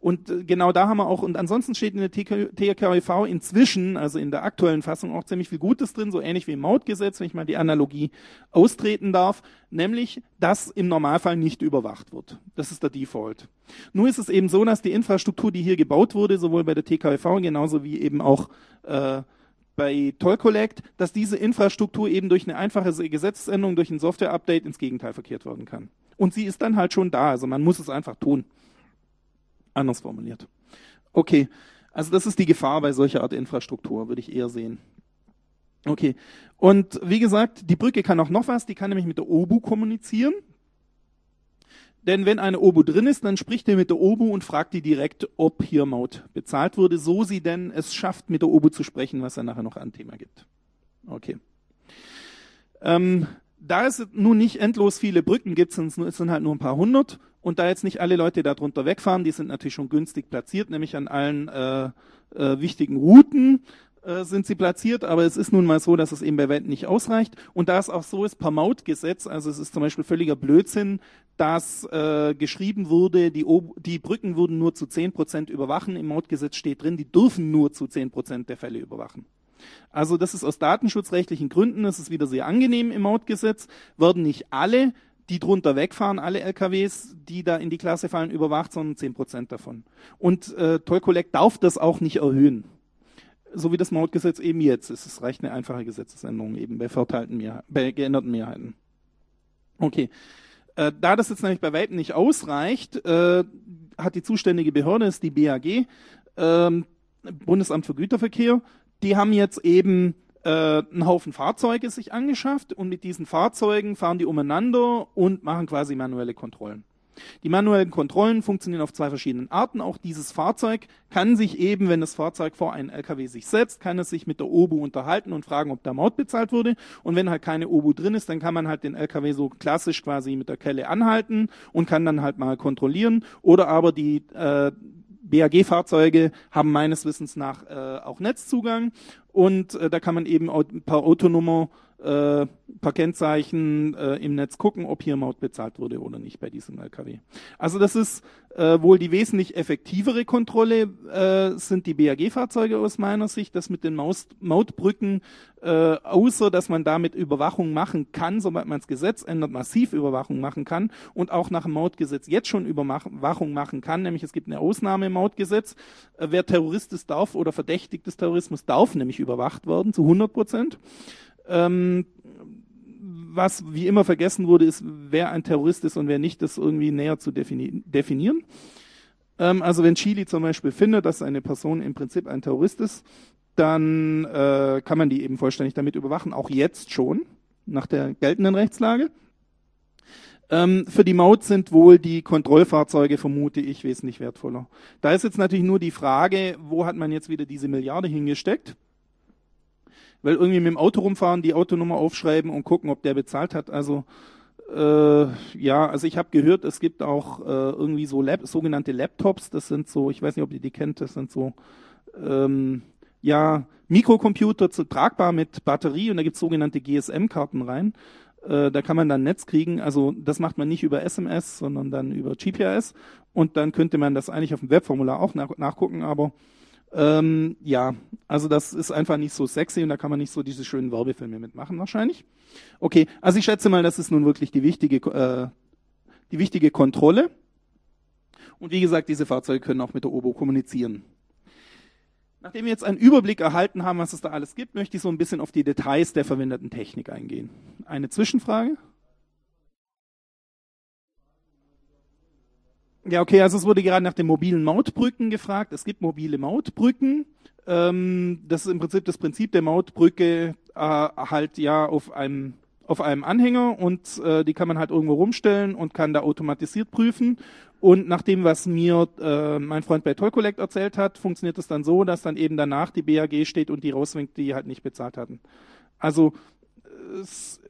Und äh, genau da haben wir auch, und ansonsten steht in der TKV inzwischen, also in der aktuellen Fassung, auch ziemlich viel Gutes drin, so ähnlich wie im Mautgesetz, wenn ich mal die Analogie austreten darf, nämlich, dass im Normalfall nicht überwacht wird. Das ist der Default. Nur ist es eben so, dass die Infrastruktur, die hier gebaut wurde, sowohl bei der TKV genauso wie eben auch äh, bei Toll Collect, dass diese Infrastruktur eben durch eine einfache Gesetzesänderung, durch ein Software-Update ins Gegenteil verkehrt werden kann. Und sie ist dann halt schon da, also man muss es einfach tun. Anders formuliert. Okay, also das ist die Gefahr bei solcher Art Infrastruktur, würde ich eher sehen. Okay, und wie gesagt, die Brücke kann auch noch was, die kann nämlich mit der OBU kommunizieren. Denn wenn eine OBU drin ist, dann spricht er mit der OBU und fragt die direkt, ob hier Maut bezahlt wurde, so sie denn es schafft, mit der OBU zu sprechen, was er nachher noch an Thema gibt. Okay. Ähm, da es nun nicht endlos viele Brücken gibt, sind es halt nur ein paar hundert. Und da jetzt nicht alle Leute darunter wegfahren, die sind natürlich schon günstig platziert, nämlich an allen äh, äh, wichtigen Routen äh, sind sie platziert, aber es ist nun mal so, dass es eben bei weitem nicht ausreicht. Und da es auch so ist, per Mautgesetz, also es ist zum Beispiel völliger Blödsinn, dass äh, geschrieben wurde, die, o die Brücken würden nur zu zehn Prozent überwachen. Im Mautgesetz steht drin, die dürfen nur zu zehn Prozent der Fälle überwachen. Also das ist aus datenschutzrechtlichen Gründen, das ist wieder sehr angenehm im Mautgesetz, werden nicht alle die drunter wegfahren, alle LKWs, die da in die Klasse fallen, überwacht, sondern 10% davon. Und äh, Toll Collect darf das auch nicht erhöhen. So wie das Mautgesetz eben jetzt ist. Es reicht eine einfache Gesetzesänderung eben bei verteilten Mehrheiten, bei geänderten Mehrheiten. Okay. Äh, da das jetzt nämlich bei weitem nicht ausreicht, äh, hat die zuständige Behörde, ist die BAG, äh, Bundesamt für Güterverkehr, die haben jetzt eben äh, einen Haufen Fahrzeuge sich angeschafft und mit diesen Fahrzeugen fahren die umeinander und machen quasi manuelle Kontrollen. Die manuellen Kontrollen funktionieren auf zwei verschiedenen Arten. Auch dieses Fahrzeug kann sich eben, wenn das Fahrzeug vor einen LKW sich setzt, kann es sich mit der OBU unterhalten und fragen, ob der Maut bezahlt wurde. Und wenn halt keine OBU drin ist, dann kann man halt den LKW so klassisch quasi mit der Kelle anhalten und kann dann halt mal kontrollieren. Oder aber die äh, BAG-Fahrzeuge haben meines Wissens nach äh, auch Netzzugang. Und äh, da kann man eben per Autonummer äh, paar Kennzeichen äh, im Netz gucken, ob hier Maut bezahlt wurde oder nicht bei diesem LKW. Also das ist äh, wohl die wesentlich effektivere Kontrolle, äh, sind die BAG-Fahrzeuge aus meiner Sicht. Das mit den Maus Mautbrücken, äh, außer dass man damit Überwachung machen kann, sobald man das Gesetz ändert, massiv Überwachung machen kann und auch nach dem Mautgesetz jetzt schon Überwachung machen kann, nämlich es gibt eine Ausnahme im Mautgesetz. Äh, wer Terrorist ist, darf oder verdächtig des Terrorismus darf nämlich überwacht werden zu 100 Prozent. Ähm, was wie immer vergessen wurde, ist, wer ein Terrorist ist und wer nicht, das irgendwie näher zu defini definieren. Ähm, also wenn Chile zum Beispiel findet, dass eine Person im Prinzip ein Terrorist ist, dann äh, kann man die eben vollständig damit überwachen, auch jetzt schon, nach der geltenden Rechtslage. Ähm, für die Maut sind wohl die Kontrollfahrzeuge, vermute ich, wesentlich wertvoller. Da ist jetzt natürlich nur die Frage, wo hat man jetzt wieder diese Milliarde hingesteckt? Weil irgendwie mit dem Auto rumfahren, die Autonummer aufschreiben und gucken, ob der bezahlt hat. Also äh, ja, also ich habe gehört, es gibt auch äh, irgendwie so Lab, sogenannte Laptops. Das sind so, ich weiß nicht, ob ihr die kennt. Das sind so ähm, ja Mikrocomputer zu, tragbar mit Batterie und da gibt es sogenannte GSM-Karten rein. Äh, da kann man dann Netz kriegen. Also das macht man nicht über SMS, sondern dann über GPS. Und dann könnte man das eigentlich auf dem Webformular auch nach, nachgucken. Aber ähm, ja, also das ist einfach nicht so sexy und da kann man nicht so diese schönen Werbefilme mitmachen wahrscheinlich. Okay, also ich schätze mal, das ist nun wirklich die wichtige, äh, die wichtige Kontrolle. Und wie gesagt, diese Fahrzeuge können auch mit der OBO kommunizieren. Nachdem wir jetzt einen Überblick erhalten haben, was es da alles gibt, möchte ich so ein bisschen auf die Details der verwendeten Technik eingehen. Eine Zwischenfrage? Ja, okay, also es wurde gerade nach den mobilen Mautbrücken gefragt. Es gibt mobile Mautbrücken. Ähm, das ist im Prinzip das Prinzip der Mautbrücke äh, halt ja auf einem auf einem Anhänger und äh, die kann man halt irgendwo rumstellen und kann da automatisiert prüfen. Und nach dem, was mir äh, mein Freund bei Toll Collect erzählt hat, funktioniert es dann so, dass dann eben danach die BAG steht und die rauswinkt, die halt nicht bezahlt hatten. Also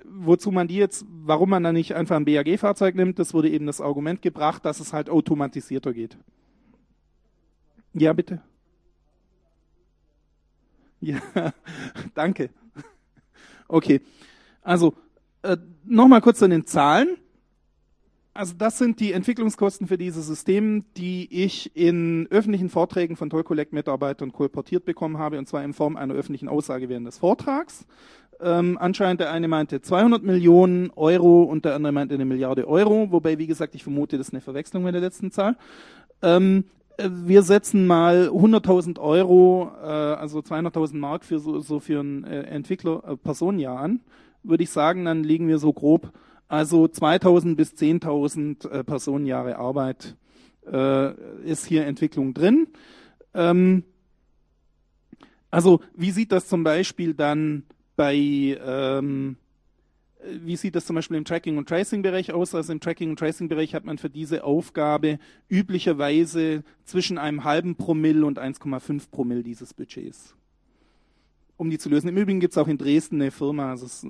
wozu man die jetzt, warum man da nicht einfach ein BAG-Fahrzeug nimmt, das wurde eben das Argument gebracht, dass es halt automatisierter geht. Ja, bitte. Ja, danke. Okay, also äh, nochmal kurz zu den Zahlen. Also das sind die Entwicklungskosten für dieses System, die ich in öffentlichen Vorträgen von Toll Collect Mitarbeitern kolportiert bekommen habe, und zwar in Form einer öffentlichen Aussage während des Vortrags. Ähm, anscheinend der eine meinte 200 Millionen Euro und der andere meinte eine Milliarde Euro, wobei, wie gesagt, ich vermute, das ist eine Verwechslung mit der letzten Zahl. Ähm, äh, wir setzen mal 100.000 Euro, äh, also 200.000 Mark für so, so für ein äh, Entwickler äh, Personenjahr an, würde ich sagen, dann liegen wir so grob, also 2.000 bis 10.000 äh, Personenjahre Arbeit äh, ist hier Entwicklung drin. Ähm, also wie sieht das zum Beispiel dann bei, ähm, wie sieht das zum Beispiel im Tracking- und Tracing-Bereich aus? Also im Tracking- und Tracing-Bereich hat man für diese Aufgabe üblicherweise zwischen einem halben Promille und 1,5 Promille dieses Budgets, um die zu lösen. Im Übrigen gibt es auch in Dresden eine Firma, also es,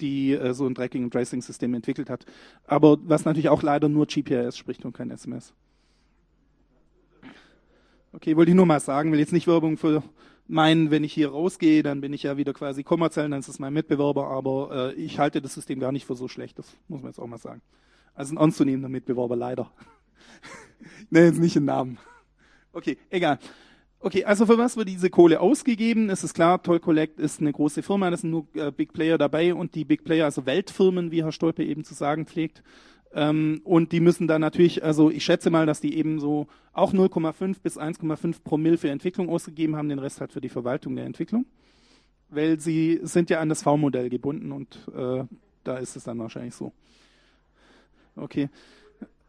die äh, so ein Tracking- und Tracing-System entwickelt hat. Aber was natürlich auch leider nur GPS spricht und kein SMS. Okay, wollte ich nur mal sagen, will jetzt nicht Werbung für meinen, wenn ich hier rausgehe, dann bin ich ja wieder quasi kommerziell, dann ist es mein Mitbewerber, aber äh, ich halte das System gar nicht für so schlecht, das muss man jetzt auch mal sagen. Also ein ernstzunehmender Mitbewerber, leider. ich nenne jetzt nicht den Namen. Okay, egal. Okay, also für was wird diese Kohle ausgegeben? Es ist klar, Toll Collect ist eine große Firma, da sind nur äh, Big Player dabei und die Big Player, also Weltfirmen, wie Herr Stolpe eben zu sagen pflegt, ähm, und die müssen dann natürlich, also ich schätze mal, dass die eben so auch 0,5 bis 1,5 Promille für Entwicklung ausgegeben haben, den Rest halt für die Verwaltung der Entwicklung. Weil sie sind ja an das V-Modell gebunden und äh, da ist es dann wahrscheinlich so. Okay.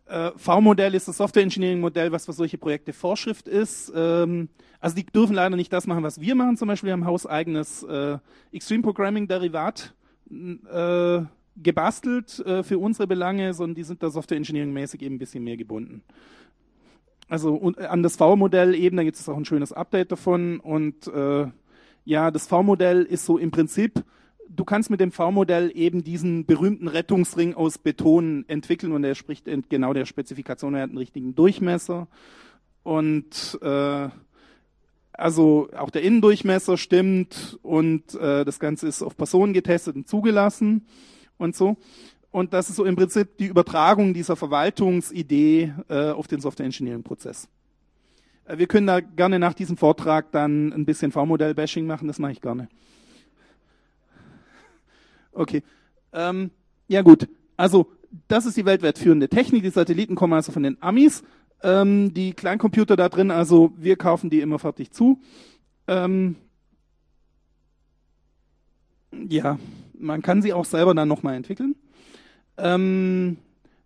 Äh, V-Modell ist das Software Engineering Modell, was für solche Projekte Vorschrift ist. Ähm, also die dürfen leider nicht das machen, was wir machen. Zum Beispiel wir haben hauseigenes äh, Extreme Programming Derivat. Gebastelt äh, für unsere Belange, sondern die sind da Software Engineering mäßig eben ein bisschen mehr gebunden. Also und, äh, an das V-Modell eben, da gibt es auch ein schönes Update davon. Und äh, ja, das V-Modell ist so im Prinzip, du kannst mit dem V-Modell eben diesen berühmten Rettungsring aus Beton entwickeln und der spricht genau der Spezifikation, er hat einen richtigen Durchmesser. Und äh, also auch der Innendurchmesser stimmt und äh, das Ganze ist auf Personen getestet und zugelassen und so. Und das ist so im Prinzip die Übertragung dieser Verwaltungsidee äh, auf den Software Engineering Prozess. Äh, wir können da gerne nach diesem Vortrag dann ein bisschen V-Modell-Bashing machen, das mache ich gerne. Okay. Ähm, ja gut, also das ist die weltweit führende Technik. Die Satelliten kommen also von den Amis. Ähm, die Kleincomputer da drin, also wir kaufen die immer fertig zu. Ähm, ja, man kann sie auch selber dann nochmal entwickeln. Ähm,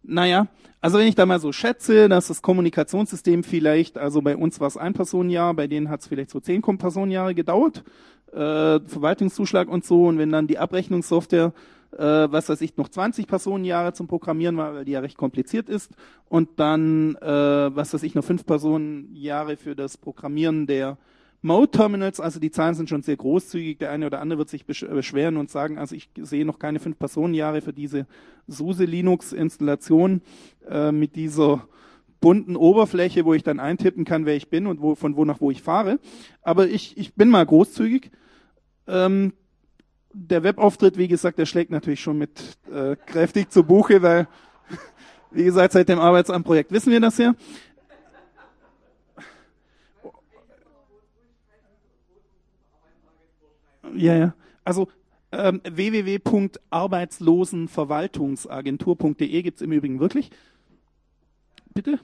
naja, also wenn ich da mal so schätze, dass das Kommunikationssystem vielleicht, also bei uns war es ein Personenjahr, bei denen hat es vielleicht so zehn Personenjahre gedauert, äh, Verwaltungszuschlag und so, und wenn dann die Abrechnungssoftware, äh, was weiß ich, noch 20 Personenjahre zum Programmieren war, weil die ja recht kompliziert ist, und dann, äh, was weiß ich, noch fünf Personenjahre für das Programmieren der Mode-Terminals, also die Zahlen sind schon sehr großzügig. Der eine oder andere wird sich äh, beschweren und sagen, also ich sehe noch keine fünf Personenjahre für diese SUSE Linux-Installation äh, mit dieser bunten Oberfläche, wo ich dann eintippen kann, wer ich bin und wo, von wo nach wo ich fahre. Aber ich, ich bin mal großzügig. Ähm, der Webauftritt, wie gesagt, der schlägt natürlich schon mit äh, kräftig zu Buche, weil, wie gesagt, seit dem Arbeitsamtprojekt wissen wir das ja. Ja, ja. Also ähm, www.arbeitslosenverwaltungsagentur.de gibt's im Übrigen wirklich. Bitte?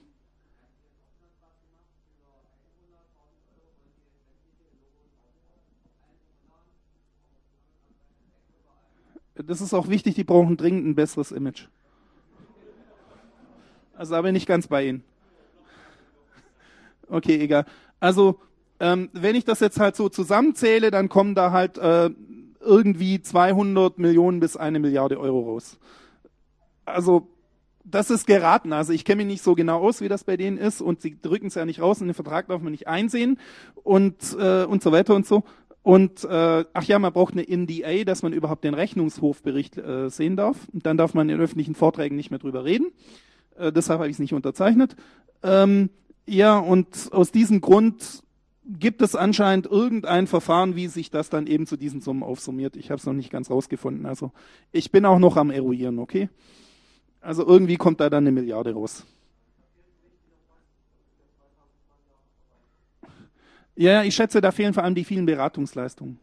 Das ist auch wichtig, die brauchen dringend ein besseres Image. Also da bin ich ganz bei Ihnen. Okay, egal. Also ähm, wenn ich das jetzt halt so zusammenzähle, dann kommen da halt äh, irgendwie 200 Millionen bis eine Milliarde Euro raus. Also das ist geraten. Also ich kenne mich nicht so genau aus, wie das bei denen ist und sie drücken es ja nicht raus und den Vertrag darf man nicht einsehen und äh, und so weiter und so. Und äh, ach ja, man braucht eine NDA, dass man überhaupt den Rechnungshofbericht äh, sehen darf. Und dann darf man in öffentlichen Vorträgen nicht mehr drüber reden. Äh, deshalb habe ich es nicht unterzeichnet. Ähm, ja, und aus diesem Grund gibt es anscheinend irgendein Verfahren, wie sich das dann eben zu diesen Summen aufsummiert. Ich habe es noch nicht ganz rausgefunden. Also ich bin auch noch am eruieren, okay? Also irgendwie kommt da dann eine Milliarde raus. Ja, ich schätze, da fehlen vor allem die vielen Beratungsleistungen.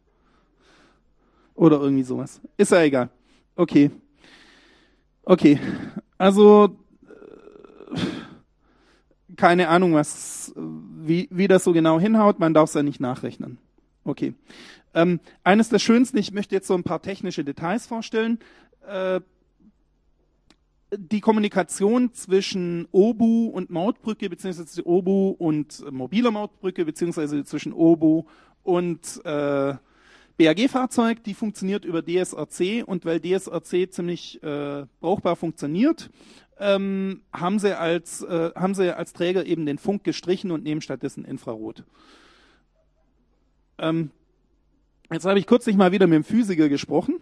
Oder irgendwie sowas. Ist ja egal. Okay. Okay. Also keine Ahnung, was, wie, wie das so genau hinhaut. Man darf es ja nicht nachrechnen. Okay. Ähm, eines der schönsten, ich möchte jetzt so ein paar technische Details vorstellen. Äh, die Kommunikation zwischen OBU und Mautbrücke, beziehungsweise OBU und mobiler Mautbrücke, beziehungsweise zwischen OBU und äh, BAG-Fahrzeug, die funktioniert über DSRC und weil DSRC ziemlich äh, brauchbar funktioniert, ähm, haben, sie als, äh, haben sie als Träger eben den Funk gestrichen und nehmen stattdessen Infrarot. Ähm, jetzt habe ich kürzlich mal wieder mit dem Physiker gesprochen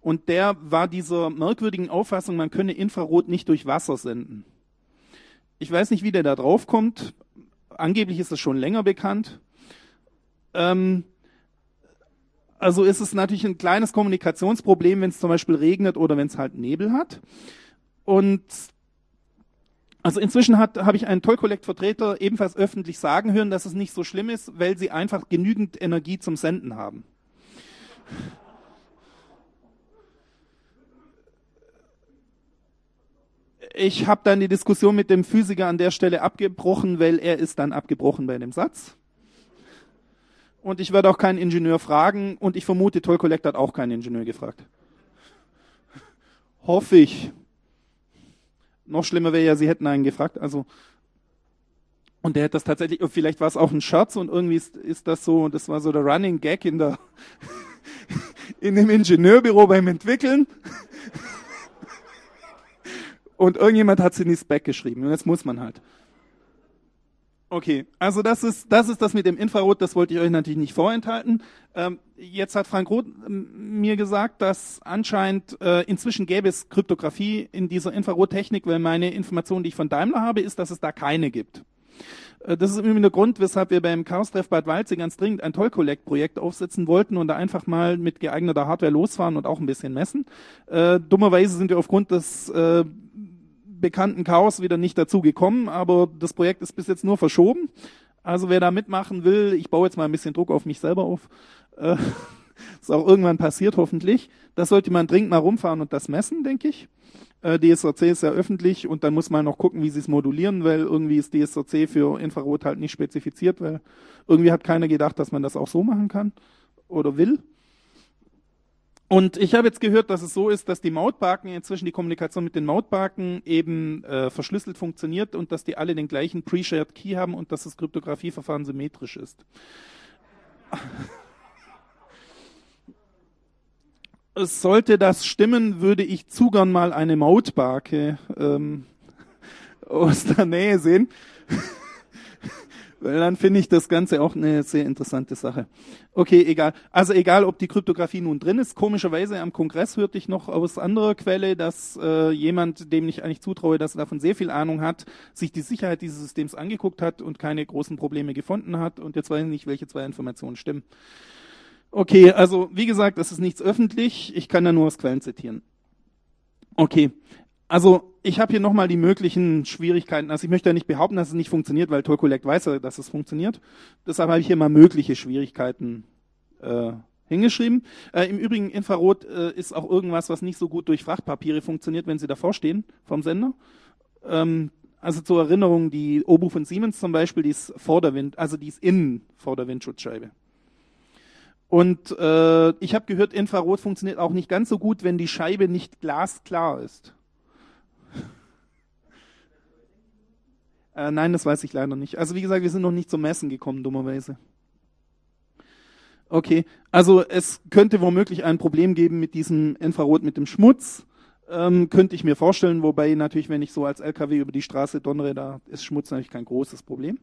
und der war dieser merkwürdigen Auffassung, man könne Infrarot nicht durch Wasser senden. Ich weiß nicht, wie der da drauf kommt. Angeblich ist das schon länger bekannt. Ähm, also ist es natürlich ein kleines Kommunikationsproblem, wenn es zum Beispiel regnet oder wenn es halt Nebel hat. Und also inzwischen habe ich einen Toll-Collect-Vertreter ebenfalls öffentlich sagen hören, dass es nicht so schlimm ist, weil sie einfach genügend Energie zum Senden haben. Ich habe dann die Diskussion mit dem Physiker an der Stelle abgebrochen, weil er ist dann abgebrochen bei dem Satz. Und ich werde auch keinen Ingenieur fragen und ich vermute, Toll Collect hat auch keinen Ingenieur gefragt. Hoffe ich. Noch schlimmer wäre ja, sie hätten einen gefragt. Also und der hätte das tatsächlich, vielleicht war es auch ein Scherz und irgendwie ist, ist das so, das war so der Running Gag in der in dem Ingenieurbüro beim Entwickeln. Und irgendjemand hat es in die Spec geschrieben. Und jetzt muss man halt. Okay, also das ist, das ist das mit dem Infrarot, das wollte ich euch natürlich nicht vorenthalten. Ähm, jetzt hat Frank Roth ähm, mir gesagt, dass anscheinend äh, inzwischen gäbe es Kryptographie in dieser Infrarottechnik, weil meine Information, die ich von Daimler habe, ist, dass es da keine gibt. Äh, das ist irgendwie der Grund, weshalb wir beim Chaos-Treff Bad Waldsee ganz dringend ein Toll-Collect-Projekt aufsetzen wollten und da einfach mal mit geeigneter Hardware losfahren und auch ein bisschen messen. Äh, dummerweise sind wir aufgrund des äh, bekannten Chaos wieder nicht dazu gekommen, aber das Projekt ist bis jetzt nur verschoben. Also wer da mitmachen will, ich baue jetzt mal ein bisschen Druck auf mich selber auf. Äh, ist auch irgendwann passiert, hoffentlich. Das sollte man dringend mal rumfahren und das messen, denke ich. Äh, DSRC ist ja öffentlich und dann muss man noch gucken, wie sie es modulieren, weil irgendwie ist DSRC für Infrarot halt nicht spezifiziert, weil irgendwie hat keiner gedacht, dass man das auch so machen kann oder will. Und ich habe jetzt gehört, dass es so ist, dass die Mautbarken inzwischen die Kommunikation mit den Mautbarken eben äh, verschlüsselt funktioniert und dass die alle den gleichen Pre-Shared Key haben und dass das Kryptografieverfahren symmetrisch ist. sollte das stimmen, würde ich zu gern mal eine Mautbarke ähm, aus der Nähe sehen. Weil dann finde ich das Ganze auch eine sehr interessante Sache. Okay, egal. Also egal, ob die Kryptographie nun drin ist. Komischerweise am Kongress hörte ich noch aus anderer Quelle, dass äh, jemand, dem ich eigentlich zutraue, dass er davon sehr viel Ahnung hat, sich die Sicherheit dieses Systems angeguckt hat und keine großen Probleme gefunden hat. Und jetzt weiß ich nicht, welche zwei Informationen stimmen. Okay, also wie gesagt, es ist nichts öffentlich. Ich kann da nur aus Quellen zitieren. Okay, also ich habe hier nochmal die möglichen Schwierigkeiten. Also ich möchte ja nicht behaupten, dass es nicht funktioniert, weil Toll Collect weiß ja, dass es funktioniert. Deshalb habe ich hier mal mögliche Schwierigkeiten äh, hingeschrieben. Äh, Im Übrigen, Infrarot äh, ist auch irgendwas, was nicht so gut durch Frachtpapiere funktioniert, wenn sie davor stehen vom Sender. Ähm, also zur Erinnerung, die Obu von Siemens zum Beispiel, die ist vor der Wind, also die ist innen vor der Windschutzscheibe. Und äh, ich habe gehört, Infrarot funktioniert auch nicht ganz so gut, wenn die Scheibe nicht glasklar ist. Äh, nein, das weiß ich leider nicht. Also wie gesagt, wir sind noch nicht zum Messen gekommen, dummerweise. Okay, also es könnte womöglich ein Problem geben mit diesem Infrarot mit dem Schmutz. Ähm, könnte ich mir vorstellen, wobei natürlich, wenn ich so als LKW über die Straße donnere, da ist Schmutz natürlich kein großes Problem.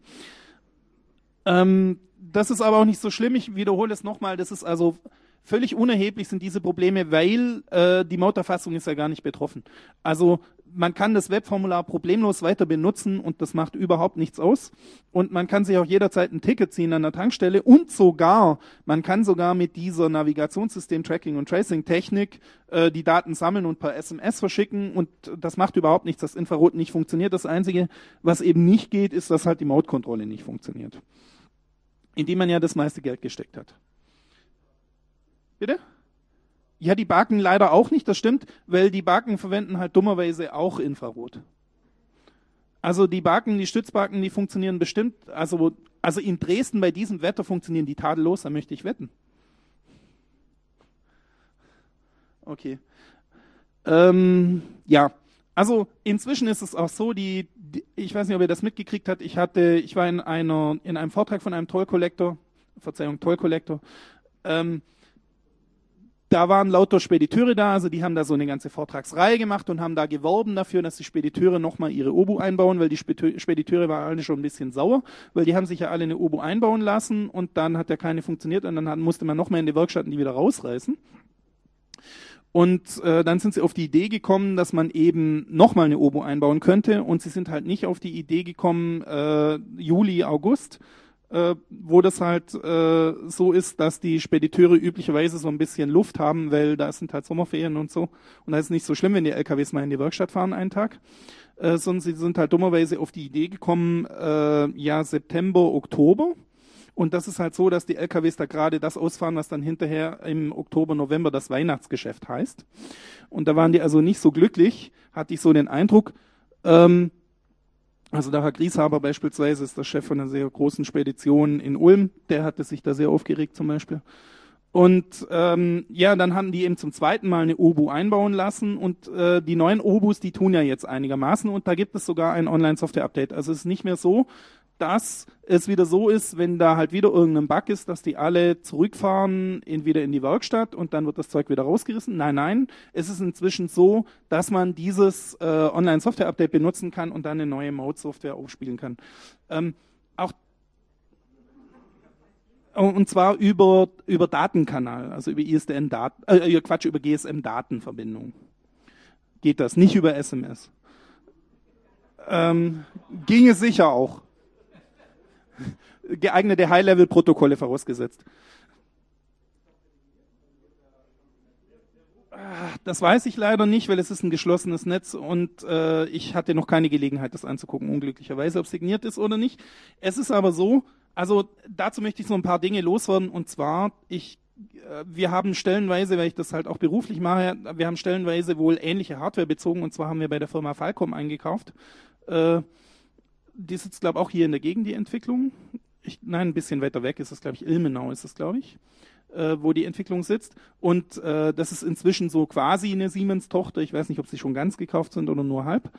Ähm, das ist aber auch nicht so schlimm. Ich wiederhole es nochmal. Das ist also völlig unerheblich sind diese Probleme, weil äh, die Motorfassung ist ja gar nicht betroffen. Also man kann das Webformular problemlos weiter benutzen und das macht überhaupt nichts aus. Und man kann sich auch jederzeit ein Ticket ziehen an der Tankstelle und sogar, man kann sogar mit dieser Navigationssystem Tracking und Tracing Technik äh, die Daten sammeln und per SMS verschicken und das macht überhaupt nichts, dass Infrarot nicht funktioniert. Das Einzige, was eben nicht geht, ist, dass halt die Mautkontrolle nicht funktioniert in die man ja das meiste Geld gesteckt hat. Bitte? Ja, die Baken leider auch nicht, das stimmt, weil die Baken verwenden halt dummerweise auch Infrarot. Also die Baken, die Stützbaken, die funktionieren bestimmt, also, also in Dresden bei diesem Wetter funktionieren die tadellos, da möchte ich wetten. Okay. Ähm, ja, also inzwischen ist es auch so, die, die, ich weiß nicht, ob ihr das mitgekriegt habt, ich hatte, ich war in einer, in einem Vortrag von einem Toll Collector, Verzeihung, Toll Collector, ähm, da waren lauter Spediteure da, also die haben da so eine ganze Vortragsreihe gemacht und haben da geworben dafür, dass die Spediteure nochmal ihre Obu einbauen, weil die Spediteure waren alle schon ein bisschen sauer, weil die haben sich ja alle eine Obu einbauen lassen und dann hat ja keine funktioniert und dann musste man nochmal in die Werkstatt und die wieder rausreißen. Und äh, dann sind sie auf die Idee gekommen, dass man eben nochmal eine Obo einbauen könnte. Und sie sind halt nicht auf die Idee gekommen, äh, Juli, August, äh, wo das halt äh, so ist, dass die Spediteure üblicherweise so ein bisschen Luft haben, weil da sind halt Sommerferien und so. Und da ist nicht so schlimm, wenn die LKWs mal in die Werkstatt fahren einen Tag. Äh, sondern sie sind halt dummerweise auf die Idee gekommen, äh, ja, September, Oktober und das ist halt so, dass die LKWs da gerade das ausfahren, was dann hinterher im Oktober, November das Weihnachtsgeschäft heißt. Und da waren die also nicht so glücklich, hatte ich so den Eindruck. Ähm, also der Herr Grieshaber beispielsweise ist der Chef von einer sehr großen Spedition in Ulm, der hatte sich da sehr aufgeregt zum Beispiel. Und ähm, ja, dann haben die eben zum zweiten Mal eine Obu einbauen lassen und äh, die neuen Obus, die tun ja jetzt einigermaßen und da gibt es sogar ein Online-Software-Update. Also es ist nicht mehr so, dass es wieder so ist, wenn da halt wieder irgendein Bug ist, dass die alle zurückfahren, wieder in die Werkstatt und dann wird das Zeug wieder rausgerissen. Nein, nein, es ist inzwischen so, dass man dieses äh, Online-Software-Update benutzen kann und dann eine neue Mode-Software aufspielen kann. Ähm, auch und zwar über, über Datenkanal, also über ISDN-Daten, äh, Quatsch, über GSM-Datenverbindung. Geht das, nicht über SMS. Ähm, ginge sicher auch. Geeignete High-Level-Protokolle vorausgesetzt. Das weiß ich leider nicht, weil es ist ein geschlossenes Netz und äh, ich hatte noch keine Gelegenheit, das anzugucken, unglücklicherweise, ob signiert ist oder nicht. Es ist aber so, also dazu möchte ich so ein paar Dinge loswerden und zwar, ich äh, wir haben stellenweise, weil ich das halt auch beruflich mache, wir haben stellenweise wohl ähnliche Hardware bezogen und zwar haben wir bei der Firma Falcom eingekauft. Äh, die sitzt, glaube ich, auch hier in der Gegend, die Entwicklung. Ich, nein, ein bisschen weiter weg ist es, glaube ich, Ilmenau ist es, glaube ich äh, wo die Entwicklung sitzt. Und äh, das ist inzwischen so quasi eine Siemens-Tochter. Ich weiß nicht, ob sie schon ganz gekauft sind oder nur halb.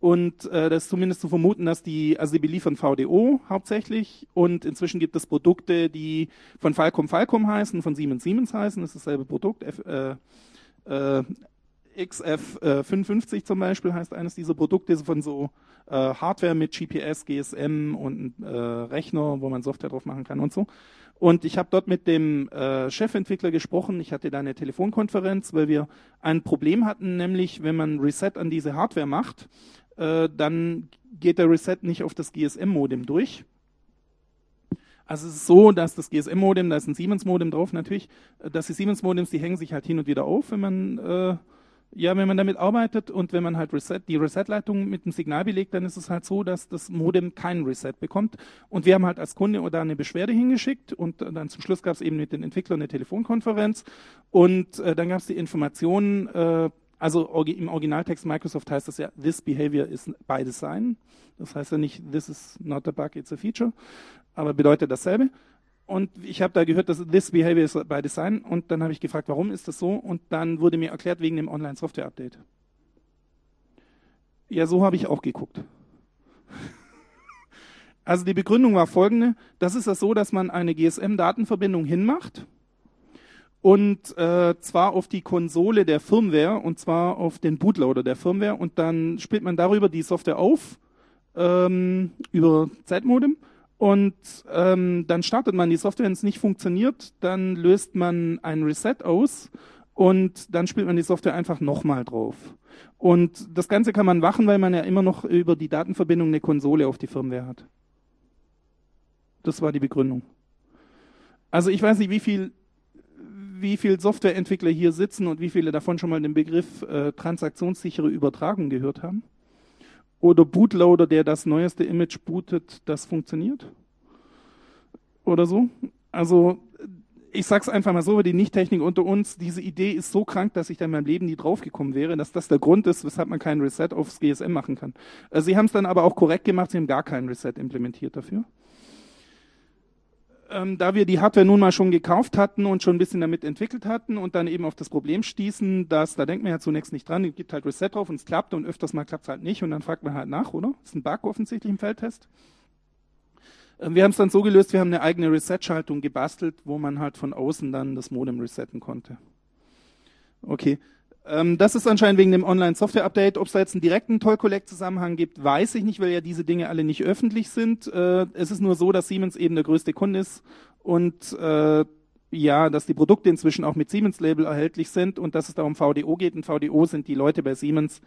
Und äh, das ist zumindest zu vermuten, dass die, also die beliefern VDO hauptsächlich und inzwischen gibt es Produkte, die von Falcom Falcom heißen, von Siemens Siemens heißen, das ist dasselbe Produkt. F, äh, äh, XF55 zum Beispiel heißt eines dieser Produkte von so äh, Hardware mit GPS, GSM und äh, Rechner, wo man Software drauf machen kann und so. Und ich habe dort mit dem äh, Chefentwickler gesprochen. Ich hatte da eine Telefonkonferenz, weil wir ein Problem hatten, nämlich wenn man Reset an diese Hardware macht, äh, dann geht der Reset nicht auf das GSM-Modem durch. Also es ist so, dass das GSM-Modem, da ist ein Siemens-Modem drauf natürlich, äh, dass die Siemens-Modems, die hängen sich halt hin und wieder auf, wenn man äh, ja, wenn man damit arbeitet und wenn man halt Reset, die Reset-Leitung mit dem Signal belegt, dann ist es halt so, dass das Modem keinen Reset bekommt. Und wir haben halt als Kunde da eine Beschwerde hingeschickt und dann zum Schluss gab es eben mit den Entwicklern eine Telefonkonferenz und äh, dann gab es die Informationen, äh, also im Originaltext Microsoft heißt das ja, this behavior is by design. Das heißt ja nicht, this is not a bug, it's a feature, aber bedeutet dasselbe. Und ich habe da gehört, dass this behavior is by design. Und dann habe ich gefragt, warum ist das so? Und dann wurde mir erklärt, wegen dem Online-Software-Update. Ja, so habe ich auch geguckt. Also die Begründung war folgende. Das ist das so, dass man eine GSM-Datenverbindung hinmacht und äh, zwar auf die Konsole der Firmware und zwar auf den Bootloader der Firmware und dann spielt man darüber die Software auf ähm, über Zeitmodem und ähm, dann startet man die Software, wenn es nicht funktioniert, dann löst man ein Reset aus und dann spielt man die Software einfach nochmal drauf. Und das Ganze kann man machen, weil man ja immer noch über die Datenverbindung eine Konsole auf die Firmware hat. Das war die Begründung. Also ich weiß nicht, wie viel, wie viel Softwareentwickler hier sitzen und wie viele davon schon mal den Begriff äh, transaktionssichere Übertragung gehört haben oder Bootloader, der das neueste Image bootet, das funktioniert? Oder so? Also, ich sag's einfach mal so, die Nicht-Technik unter uns, diese Idee ist so krank, dass ich da in meinem Leben nie draufgekommen wäre, dass das der Grund ist, weshalb man keinen Reset aufs GSM machen kann. Äh, sie haben es dann aber auch korrekt gemacht, sie haben gar keinen Reset implementiert dafür ähm, da wir die Hardware nun mal schon gekauft hatten und schon ein bisschen damit entwickelt hatten und dann eben auf das Problem stießen, dass, da denkt man ja zunächst nicht dran, es gibt halt Reset drauf und es klappt und öfters mal klappt es halt nicht und dann fragt man halt nach, oder? Ist ein Bug offensichtlich im Feldtest. Ähm, wir haben es dann so gelöst, wir haben eine eigene Reset-Schaltung gebastelt, wo man halt von außen dann das Modem resetten konnte. Okay. Ähm, das ist anscheinend wegen dem Online-Software-Update. Ob es da jetzt einen direkten Toll-Collect-Zusammenhang gibt, weiß ich nicht, weil ja diese Dinge alle nicht öffentlich sind. Äh, es ist nur so, dass Siemens eben der größte Kunde ist und äh, ja, dass die Produkte inzwischen auch mit Siemens-Label erhältlich sind und dass es da um VDO geht. Und VDO sind die Leute bei Siemens,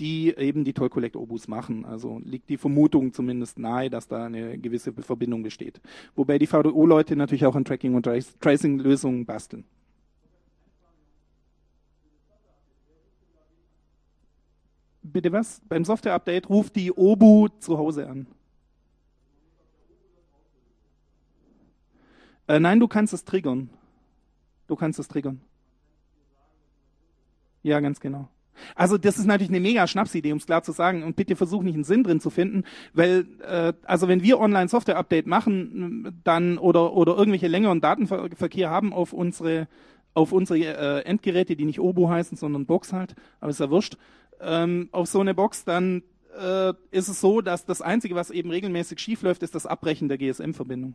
die eben die Toll Collect Obus machen. Also liegt die Vermutung zumindest nahe, dass da eine gewisse Verbindung besteht. Wobei die VDO-Leute natürlich auch an Tracking- und Tracing-Lösungen basteln. Bitte was? Beim Software-Update ruft die Obu zu Hause an. Äh, nein, du kannst es triggern. Du kannst es triggern. Ja, ganz genau. Also das ist natürlich eine mega Schnapsidee, um es klar zu sagen. Und bitte versuch nicht einen Sinn drin zu finden, weil äh, also wenn wir Online-Software-Update machen, dann oder oder irgendwelche längeren Datenverkehr haben auf unsere auf unsere äh, Endgeräte, die nicht Obo heißen, sondern Box halt, aber ist ja wurscht, ähm, auf so eine Box, dann äh, ist es so, dass das Einzige, was eben regelmäßig schiefläuft, ist das Abbrechen der GSM-Verbindung.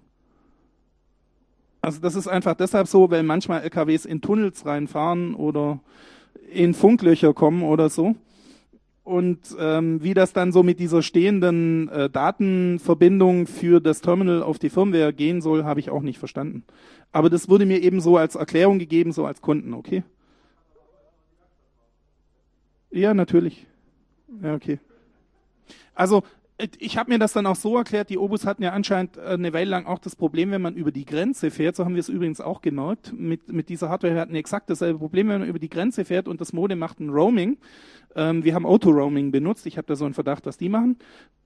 Also das ist einfach deshalb so, weil manchmal LKWs in Tunnels reinfahren oder in Funklöcher kommen oder so. Und ähm, wie das dann so mit dieser stehenden äh, Datenverbindung für das Terminal auf die Firmware gehen soll, habe ich auch nicht verstanden. Aber das wurde mir eben so als Erklärung gegeben, so als Kunden, okay? Ja, natürlich. Ja, okay. Also ich habe mir das dann auch so erklärt, die Obus hatten ja anscheinend äh, eine Weile lang auch das Problem, wenn man über die Grenze fährt, so haben wir es übrigens auch gemerkt, mit, mit dieser Hardware, wir hatten exakt dasselbe Problem, wenn man über die Grenze fährt und das Modem macht ein Roaming, ähm, wir haben Auto-Roaming benutzt, ich habe da so einen Verdacht, dass die machen,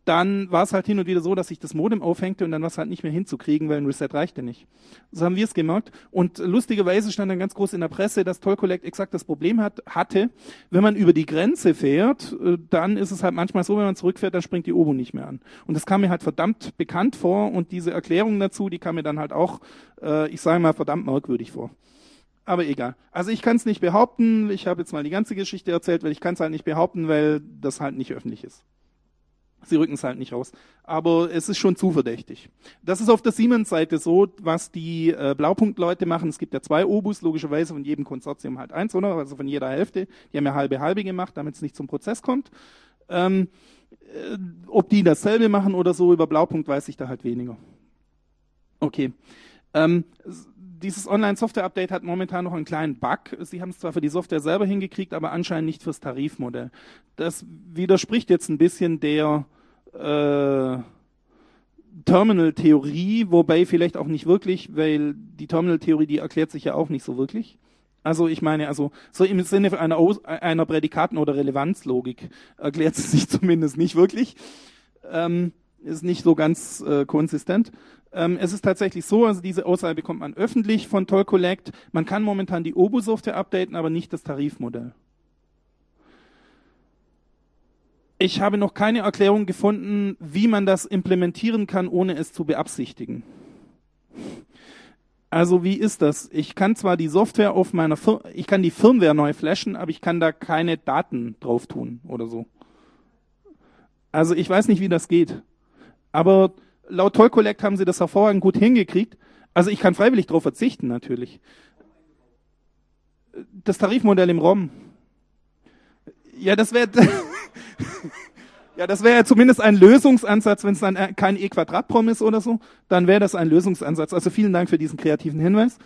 dann war es halt hin und wieder so, dass sich das Modem aufhängte und dann war es halt nicht mehr hinzukriegen, weil ein Reset reichte nicht. So haben wir es gemerkt. Und lustigerweise stand dann ganz groß in der Presse, dass Toll Collect exakt das Problem hat, hatte, wenn man über die Grenze fährt, äh, dann ist es halt manchmal so, wenn man zurückfährt, dann springt die Obo nicht mehr an. Und das kam mir halt verdammt bekannt vor und diese Erklärung dazu, die kam mir dann halt auch, äh, ich sage mal, verdammt merkwürdig vor. Aber egal. Also ich kann es nicht behaupten. Ich habe jetzt mal die ganze Geschichte erzählt, weil ich kann es halt nicht behaupten, weil das halt nicht öffentlich ist. Sie rücken es halt nicht raus. Aber es ist schon zu verdächtig. Das ist auf der Siemens-Seite so, was die äh, Blaupunkt-Leute machen. Es gibt ja zwei Obus, logischerweise von jedem Konsortium halt eins, oder? Also von jeder Hälfte. Die haben ja halbe halbe gemacht, damit es nicht zum Prozess kommt. Ähm, äh, ob die dasselbe machen oder so, über Blaupunkt weiß ich da halt weniger. Okay. Ähm, dieses Online-Software-Update hat momentan noch einen kleinen Bug. Sie haben es zwar für die Software selber hingekriegt, aber anscheinend nicht fürs Tarifmodell. Das widerspricht jetzt ein bisschen der äh, Terminal-Theorie, wobei vielleicht auch nicht wirklich, weil die Terminal-Theorie, die erklärt sich ja auch nicht so wirklich. Also ich meine, also so im Sinne einer, einer Prädikaten- oder Relevanzlogik erklärt sie sich zumindest nicht wirklich. Ähm, ist nicht so ganz äh, konsistent. Ähm, es ist tatsächlich so, also diese Aussage bekommt man öffentlich von Toll Collect. Man kann momentan die Obo-Software updaten, aber nicht das Tarifmodell. Ich habe noch keine Erklärung gefunden, wie man das implementieren kann, ohne es zu beabsichtigen. Also wie ist das? Ich kann zwar die Software auf meiner Fir ich kann die Firmware neu flashen, aber ich kann da keine Daten drauf tun oder so. Also ich weiß nicht, wie das geht. Aber laut Toll Collect haben sie das hervorragend gut hingekriegt. Also ich kann freiwillig darauf verzichten, natürlich. Das Tarifmodell im ROM. Ja, das wäre ja, das wäre ja zumindest ein Lösungsansatz, wenn es dann äh, kein E-Quadrat-Prom ist oder so, dann wäre das ein Lösungsansatz. Also vielen Dank für diesen kreativen Hinweis.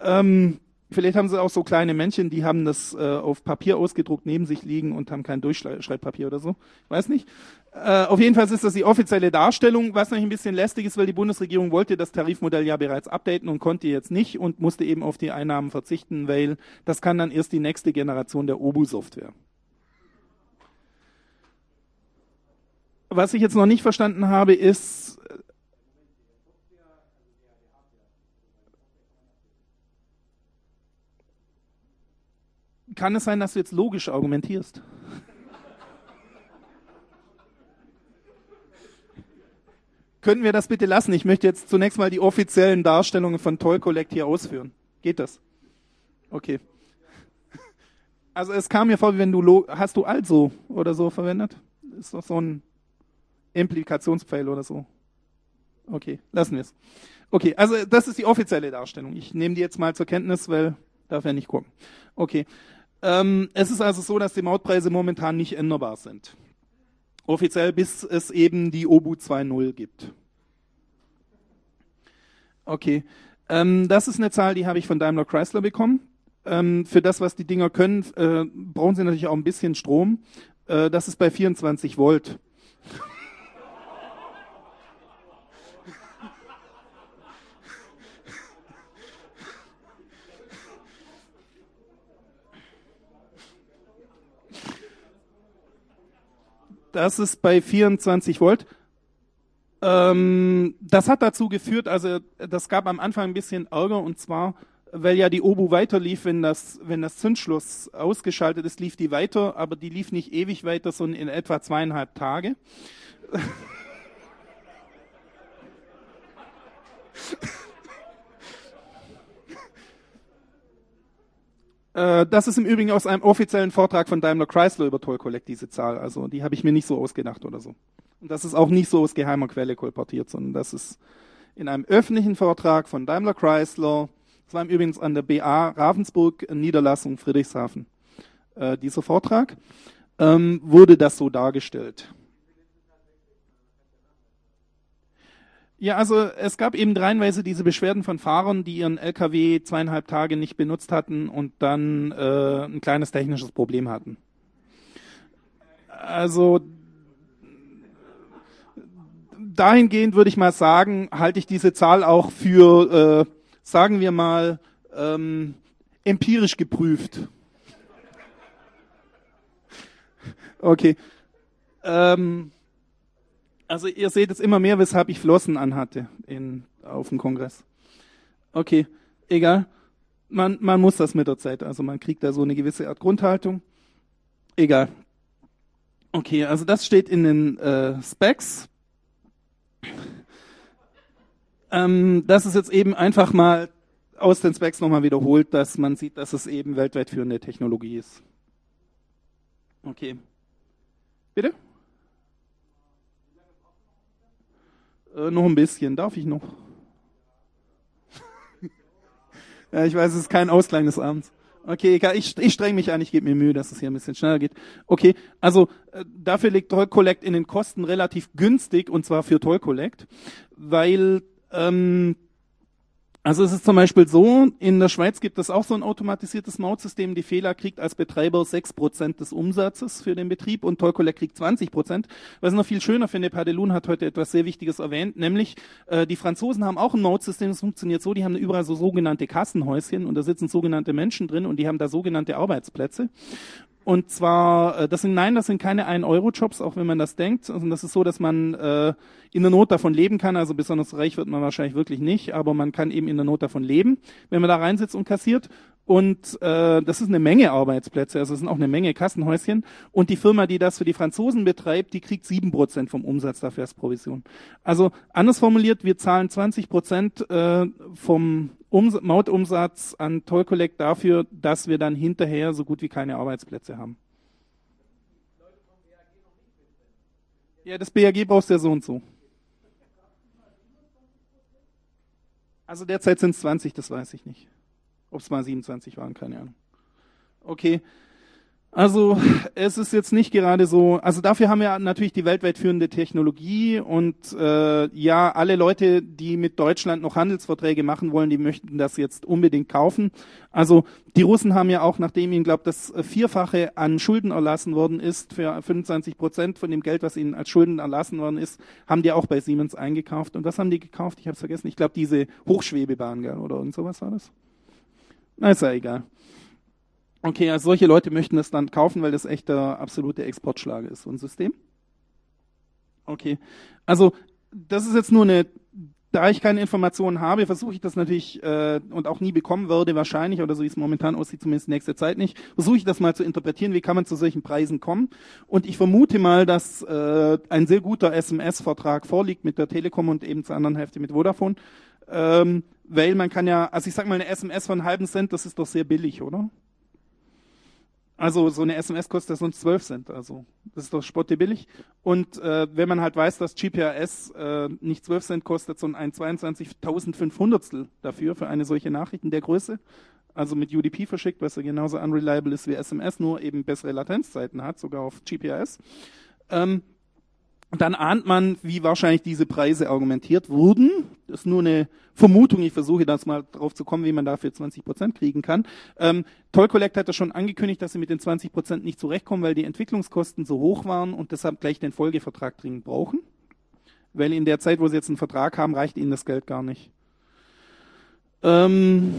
Ähm, Vielleicht haben sie auch so kleine Männchen, die haben das äh, auf Papier ausgedruckt neben sich liegen und haben kein Durchschreibpapier oder so. Weiß nicht. Äh, auf jeden Fall ist das die offizielle Darstellung, was natürlich ein bisschen lästig ist, weil die Bundesregierung wollte das Tarifmodell ja bereits updaten und konnte jetzt nicht und musste eben auf die Einnahmen verzichten, weil das kann dann erst die nächste Generation der OBU-Software. Was ich jetzt noch nicht verstanden habe, ist, kann es sein, dass du jetzt logisch argumentierst? Können wir das bitte lassen? Ich möchte jetzt zunächst mal die offiziellen Darstellungen von Toll Collect hier ausführen. Geht das? Okay. Also es kam mir vor, wie wenn du hast du also oder so verwendet? Ist doch so ein Implikationspfeil oder so. Okay, lassen wir es. Okay, also das ist die offizielle Darstellung. Ich nehme die jetzt mal zur Kenntnis, weil darf ja nicht gucken. Okay. Ähm, es ist also so, dass die Mautpreise momentan nicht änderbar sind. Offiziell bis es eben die OBU 2.0 gibt. Okay. Ähm, das ist eine Zahl, die habe ich von Daimler Chrysler bekommen. Ähm, für das, was die Dinger können, äh, brauchen sie natürlich auch ein bisschen Strom. Äh, das ist bei 24 Volt. Das ist bei 24 Volt. Ähm, das hat dazu geführt, also das gab am Anfang ein bisschen Ärger und zwar, weil ja die Obu weiterlief, wenn das, wenn das Zündschloss ausgeschaltet ist, lief die weiter, aber die lief nicht ewig weiter, sondern in etwa zweieinhalb Tage. Äh, das ist im Übrigen aus einem offiziellen Vortrag von Daimler Chrysler über Toll Collect, diese Zahl. Also die habe ich mir nicht so ausgedacht oder so. Und das ist auch nicht so aus geheimer Quelle kolportiert, sondern das ist in einem öffentlichen Vortrag von Daimler Chrysler, das war im Übrigen an der BA Ravensburg Niederlassung Friedrichshafen, äh, dieser Vortrag, ähm, wurde das so dargestellt. Ja, also es gab eben dreienweise diese Beschwerden von Fahrern, die ihren LKW zweieinhalb Tage nicht benutzt hatten und dann äh, ein kleines technisches Problem hatten. Also dahingehend würde ich mal sagen, halte ich diese Zahl auch für, äh, sagen wir mal, ähm, empirisch geprüft. Okay. Ähm, also ihr seht es immer mehr, weshalb ich Flossen anhatte in, auf dem Kongress. Okay, egal. Man, man muss das mit der Zeit. Also man kriegt da so eine gewisse Art Grundhaltung. Egal. Okay, also das steht in den äh, Specs. Ähm, das ist jetzt eben einfach mal aus den Specs nochmal wiederholt, dass man sieht, dass es eben weltweit führende Technologie ist. Okay. Bitte? Äh, noch ein bisschen. Darf ich noch? ja, ich weiß, es ist kein Ausklang des Abends. Okay, egal, ich, ich streng mich an, ich gebe mir Mühe, dass es hier ein bisschen schneller geht. Okay, also äh, dafür liegt Toll Collect in den Kosten relativ günstig und zwar für Toll Collect, weil ähm, also es ist zum Beispiel so, in der Schweiz gibt es auch so ein automatisiertes Mautsystem. Die Fehler kriegt als Betreiber 6% des Umsatzes für den Betrieb und Tollcollect kriegt 20%. Was ich noch viel schöner finde, Padelun hat heute etwas sehr Wichtiges erwähnt, nämlich äh, die Franzosen haben auch ein Mautsystem, das funktioniert so, die haben überall so sogenannte Kassenhäuschen und da sitzen sogenannte Menschen drin und die haben da sogenannte Arbeitsplätze. Und zwar, äh, das sind nein, das sind keine 1-Euro-Jobs, auch wenn man das denkt. Also das ist so, dass man äh, in der Not davon leben kann. Also besonders reich wird man wahrscheinlich wirklich nicht, aber man kann eben in der Not davon leben, wenn man da reinsitzt und kassiert. Und äh, das ist eine Menge Arbeitsplätze, also es sind auch eine Menge Kassenhäuschen. Und die Firma, die das für die Franzosen betreibt, die kriegt sieben Prozent vom Umsatz dafür als Provision. Also anders formuliert, wir zahlen 20 Prozent äh, vom Ums Mautumsatz an Toll Collect dafür, dass wir dann hinterher so gut wie keine Arbeitsplätze haben. Ja, das BAG brauchst du ja so und so. Also derzeit sind es 20, das weiß ich nicht. Ob es mal 27 waren, keine Ahnung. Okay. Also es ist jetzt nicht gerade so, also dafür haben wir natürlich die weltweit führende Technologie und äh, ja, alle Leute, die mit Deutschland noch Handelsverträge machen wollen, die möchten das jetzt unbedingt kaufen. Also die Russen haben ja auch, nachdem ihnen, glaube das Vierfache an Schulden erlassen worden ist, für 25 Prozent von dem Geld, was ihnen als Schulden erlassen worden ist, haben die auch bei Siemens eingekauft. Und was haben die gekauft? Ich habe es vergessen. Ich glaube diese Hochschwebebahn, gell? oder irgend sowas war das. Na, ist ja egal. Okay, also solche Leute möchten das dann kaufen, weil das echt der absolute Exportschlager ist, so ein System. Okay, also das ist jetzt nur eine, da ich keine Informationen habe, versuche ich das natürlich äh, und auch nie bekommen würde wahrscheinlich, oder so wie es momentan aussieht, zumindest nächste Zeit nicht, versuche ich das mal zu interpretieren, wie kann man zu solchen Preisen kommen. Und ich vermute mal, dass äh, ein sehr guter SMS-Vertrag vorliegt mit der Telekom und eben zur anderen Hälfte mit Vodafone. Ähm, weil man kann ja, also ich sag mal, eine SMS von halben Cent, das ist doch sehr billig, oder? Also so eine SMS kostet ja sonst 12 Cent, also das ist doch spottebillig. Und äh, wenn man halt weiß, dass GPRS äh, nicht 12 Cent kostet, sondern ein 22.500 dafür, für eine solche Nachricht in der Größe, also mit UDP verschickt, was ja genauso unreliable ist wie SMS, nur eben bessere Latenzzeiten hat, sogar auf GPRS, ähm, dann ahnt man, wie wahrscheinlich diese Preise argumentiert wurden. Das ist nur eine Vermutung. Ich versuche das mal drauf zu kommen, wie man dafür 20 Prozent kriegen kann. Ähm, Toll Collect hat ja schon angekündigt, dass sie mit den 20 Prozent nicht zurechtkommen, weil die Entwicklungskosten so hoch waren und deshalb gleich den Folgevertrag dringend brauchen. Weil in der Zeit, wo sie jetzt einen Vertrag haben, reicht ihnen das Geld gar nicht. Ähm,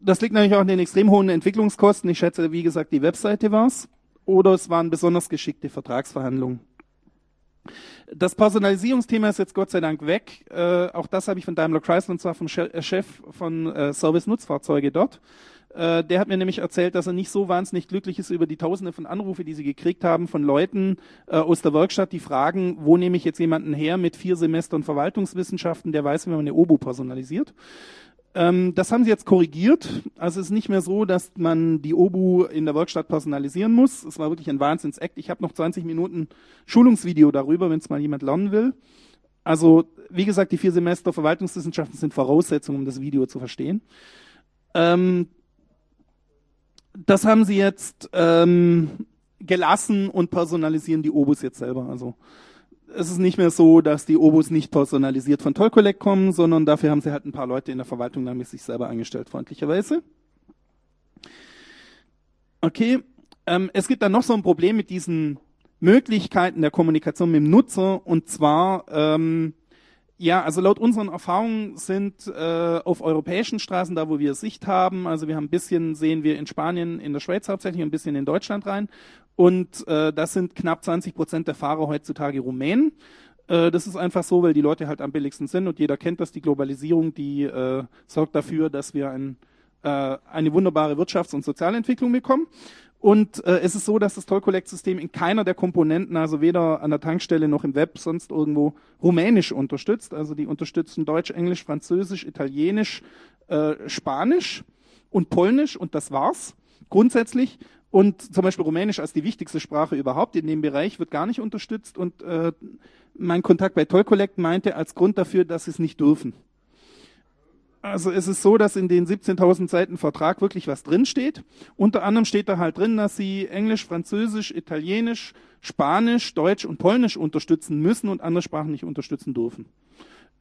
das liegt natürlich auch an den extrem hohen Entwicklungskosten. Ich schätze, wie gesagt, die Webseite war's. Oder es waren besonders geschickte Vertragsverhandlungen. Das Personalisierungsthema ist jetzt Gott sei Dank weg. Äh, auch das habe ich von Daimler Chrysler und zwar vom äh, Chef von äh, Service-Nutzfahrzeuge dort. Äh, der hat mir nämlich erzählt, dass er nicht so wahnsinnig glücklich ist über die Tausende von Anrufe, die sie gekriegt haben von Leuten äh, aus der Werkstatt, die fragen, wo nehme ich jetzt jemanden her mit vier Semestern Verwaltungswissenschaften, der weiß, wie man eine Obo personalisiert. Ähm, das haben sie jetzt korrigiert. Also es ist nicht mehr so, dass man die Obu in der Werkstatt personalisieren muss. Es war wirklich ein Wahnsinns-Act. Ich habe noch 20 Minuten Schulungsvideo darüber, wenn es mal jemand lernen will. Also, wie gesagt, die vier Semester Verwaltungswissenschaften sind Voraussetzungen, um das Video zu verstehen. Ähm, das haben sie jetzt ähm, gelassen und personalisieren die Obus jetzt selber. Also es ist nicht mehr so, dass die Obus nicht personalisiert von Toll Collect kommen, sondern dafür haben sie halt ein paar Leute in der Verwaltung damit sich selber eingestellt, freundlicherweise. Okay, ähm, es gibt dann noch so ein Problem mit diesen Möglichkeiten der Kommunikation mit dem Nutzer und zwar ähm, ja, also laut unseren Erfahrungen sind äh, auf europäischen Straßen, da wo wir Sicht haben, also wir haben ein bisschen, sehen wir in Spanien, in der Schweiz hauptsächlich, ein bisschen in Deutschland rein. Und äh, das sind knapp 20 Prozent der Fahrer heutzutage Rumänen. Äh, das ist einfach so, weil die Leute halt am billigsten sind und jeder kennt das, die Globalisierung, die äh, sorgt dafür, dass wir ein, äh, eine wunderbare Wirtschafts- und Sozialentwicklung bekommen. Und äh, es ist so, dass das Toll-Collect-System in keiner der Komponenten, also weder an der Tankstelle noch im Web, sonst irgendwo Rumänisch unterstützt. Also die unterstützen Deutsch, Englisch, Französisch, Italienisch, äh, Spanisch und Polnisch und das war's grundsätzlich. Und zum Beispiel Rumänisch als die wichtigste Sprache überhaupt in dem Bereich wird gar nicht unterstützt. Und äh, mein Kontakt bei Toll Collect meinte als Grund dafür, dass sie es nicht dürfen. Also es ist so, dass in den 17.000 Seiten Vertrag wirklich was drinsteht. Unter anderem steht da halt drin, dass sie Englisch, Französisch, Italienisch, Spanisch, Deutsch und Polnisch unterstützen müssen und andere Sprachen nicht unterstützen dürfen.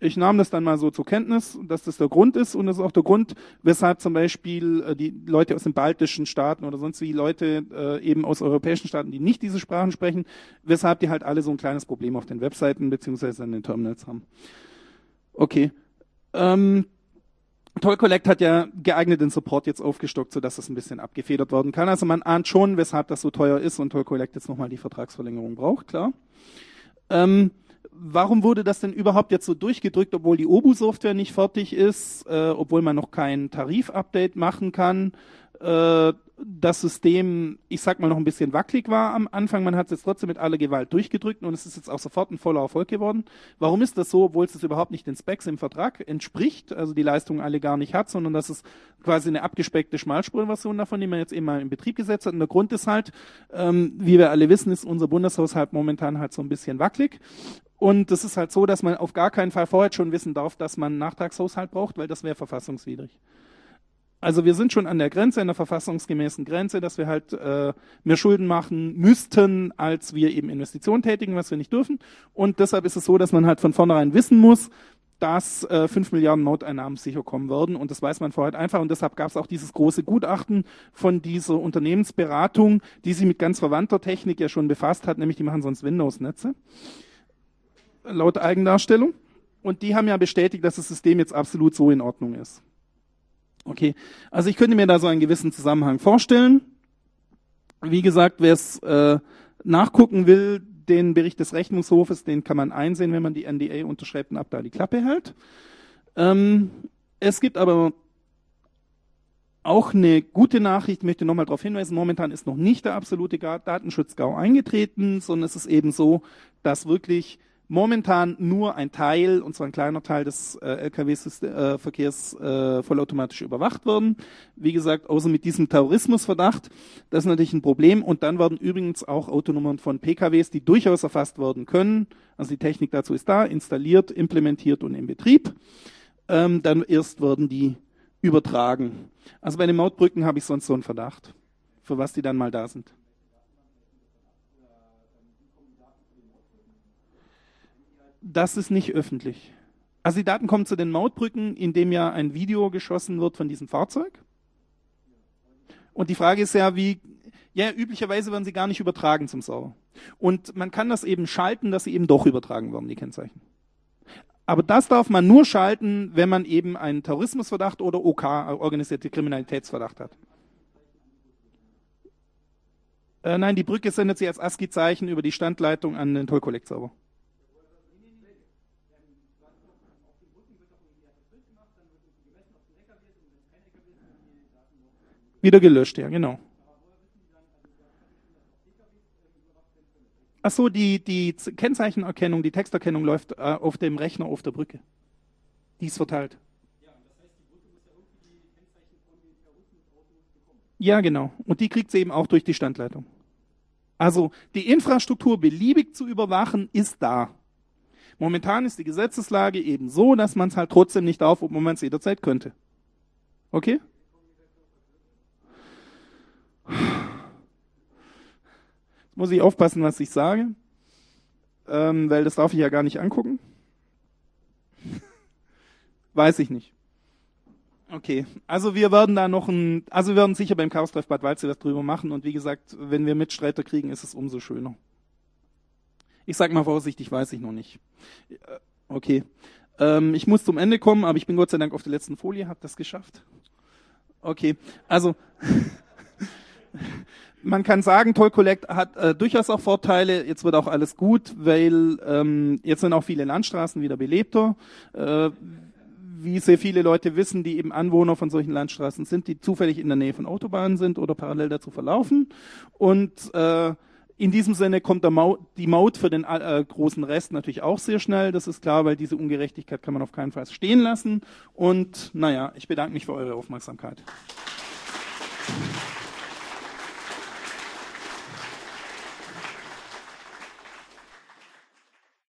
Ich nahm das dann mal so zur Kenntnis, dass das der Grund ist und das ist auch der Grund, weshalb zum Beispiel äh, die Leute aus den baltischen Staaten oder sonst wie Leute äh, eben aus europäischen Staaten, die nicht diese Sprachen sprechen, weshalb die halt alle so ein kleines Problem auf den Webseiten beziehungsweise an den Terminals haben. Okay. Ähm, Toll Collect hat ja geeigneten Support jetzt aufgestockt, sodass das ein bisschen abgefedert werden kann. Also man ahnt schon, weshalb das so teuer ist und Toll Collect jetzt nochmal die Vertragsverlängerung braucht, klar. Ähm, warum wurde das denn überhaupt jetzt so durchgedrückt, obwohl die Obu-Software nicht fertig ist, äh, obwohl man noch kein Tarif-Update machen kann? Äh, das System, ich sag mal, noch ein bisschen wackelig war am Anfang. Man hat es jetzt trotzdem mit aller Gewalt durchgedrückt und es ist jetzt auch sofort ein voller Erfolg geworden. Warum ist das so, obwohl es überhaupt nicht den Specs im Vertrag entspricht, also die Leistung alle gar nicht hat, sondern das ist quasi eine abgespeckte Schmalspurversion davon, die man jetzt eben mal in Betrieb gesetzt hat. Und der Grund ist halt, ähm, wie wir alle wissen, ist unser Bundeshaushalt momentan halt so ein bisschen wackelig. Und das ist halt so, dass man auf gar keinen Fall vorher schon wissen darf, dass man einen Nachtragshaushalt braucht, weil das wäre verfassungswidrig. Also wir sind schon an der Grenze, an der verfassungsgemäßen Grenze, dass wir halt äh, mehr Schulden machen müssten, als wir eben Investitionen tätigen, was wir nicht dürfen. Und deshalb ist es so, dass man halt von vornherein wissen muss, dass äh, 5 Milliarden Noteinnahmen sicher kommen würden. Und das weiß man vorher einfach. Und deshalb gab es auch dieses große Gutachten von dieser Unternehmensberatung, die sich mit ganz verwandter Technik ja schon befasst hat, nämlich die machen sonst Windows-Netze. Laut Eigendarstellung. Und die haben ja bestätigt, dass das System jetzt absolut so in Ordnung ist. Okay, also ich könnte mir da so einen gewissen Zusammenhang vorstellen. Wie gesagt, wer es äh, nachgucken will, den Bericht des Rechnungshofes, den kann man einsehen, wenn man die NDA unterschreibt und ab da die Klappe hält. Ähm, es gibt aber auch eine gute Nachricht, ich möchte nochmal darauf hinweisen, momentan ist noch nicht der absolute Datenschutz-GAU eingetreten, sondern es ist eben so, dass wirklich momentan nur ein Teil, und zwar ein kleiner Teil des äh, Lkw-Verkehrs äh, vollautomatisch überwacht werden. Wie gesagt, außer mit diesem Terrorismusverdacht, das ist natürlich ein Problem. Und dann werden übrigens auch Autonummern von PKWs, die durchaus erfasst werden können, also die Technik dazu ist da, installiert, implementiert und in Betrieb. Ähm, dann erst werden die übertragen. Also bei den Mautbrücken habe ich sonst so einen Verdacht, für was die dann mal da sind. Das ist nicht öffentlich. Also die Daten kommen zu den Mautbrücken, indem ja ein Video geschossen wird von diesem Fahrzeug. Und die Frage ist ja, wie, ja, üblicherweise werden sie gar nicht übertragen zum Server. Und man kann das eben schalten, dass sie eben doch übertragen werden, die Kennzeichen. Aber das darf man nur schalten, wenn man eben einen Terrorismusverdacht oder OK, organisierte Kriminalitätsverdacht hat. Äh, nein, die Brücke sendet sie als ASCII-Zeichen über die Standleitung an den Toll-Collect-Server. Wieder gelöscht, ja, genau. Ach so, die, die Kennzeichenerkennung, die Texterkennung läuft äh, auf dem Rechner auf der Brücke. Die ist verteilt. Ja, genau. Und die kriegt sie eben auch durch die Standleitung. Also die Infrastruktur beliebig zu überwachen ist da. Momentan ist die Gesetzeslage eben so, dass man es halt trotzdem nicht darf, obwohl man es jederzeit könnte. Okay? Jetzt muss ich aufpassen, was ich sage, ähm, weil das darf ich ja gar nicht angucken. Weiß ich nicht. Okay, also wir werden da noch ein, also wir werden sicher beim Chaos-Treff Bad Waldsee was drüber machen und wie gesagt, wenn wir Mitstreiter kriegen, ist es umso schöner. Ich sag mal vorsichtig, weiß ich noch nicht. Äh, okay. Ähm, ich muss zum Ende kommen, aber ich bin Gott sei Dank auf der letzten Folie, hab das geschafft. Okay, also man kann sagen, Toll Collect hat äh, durchaus auch Vorteile. Jetzt wird auch alles gut, weil ähm, jetzt sind auch viele Landstraßen wieder belebter. Äh, wie sehr viele Leute wissen, die eben Anwohner von solchen Landstraßen sind, die zufällig in der Nähe von Autobahnen sind oder parallel dazu verlaufen. Und äh, in diesem Sinne kommt Maut, die Maut für den äh, großen Rest natürlich auch sehr schnell. Das ist klar, weil diese Ungerechtigkeit kann man auf keinen Fall stehen lassen. Und naja, ich bedanke mich für eure Aufmerksamkeit.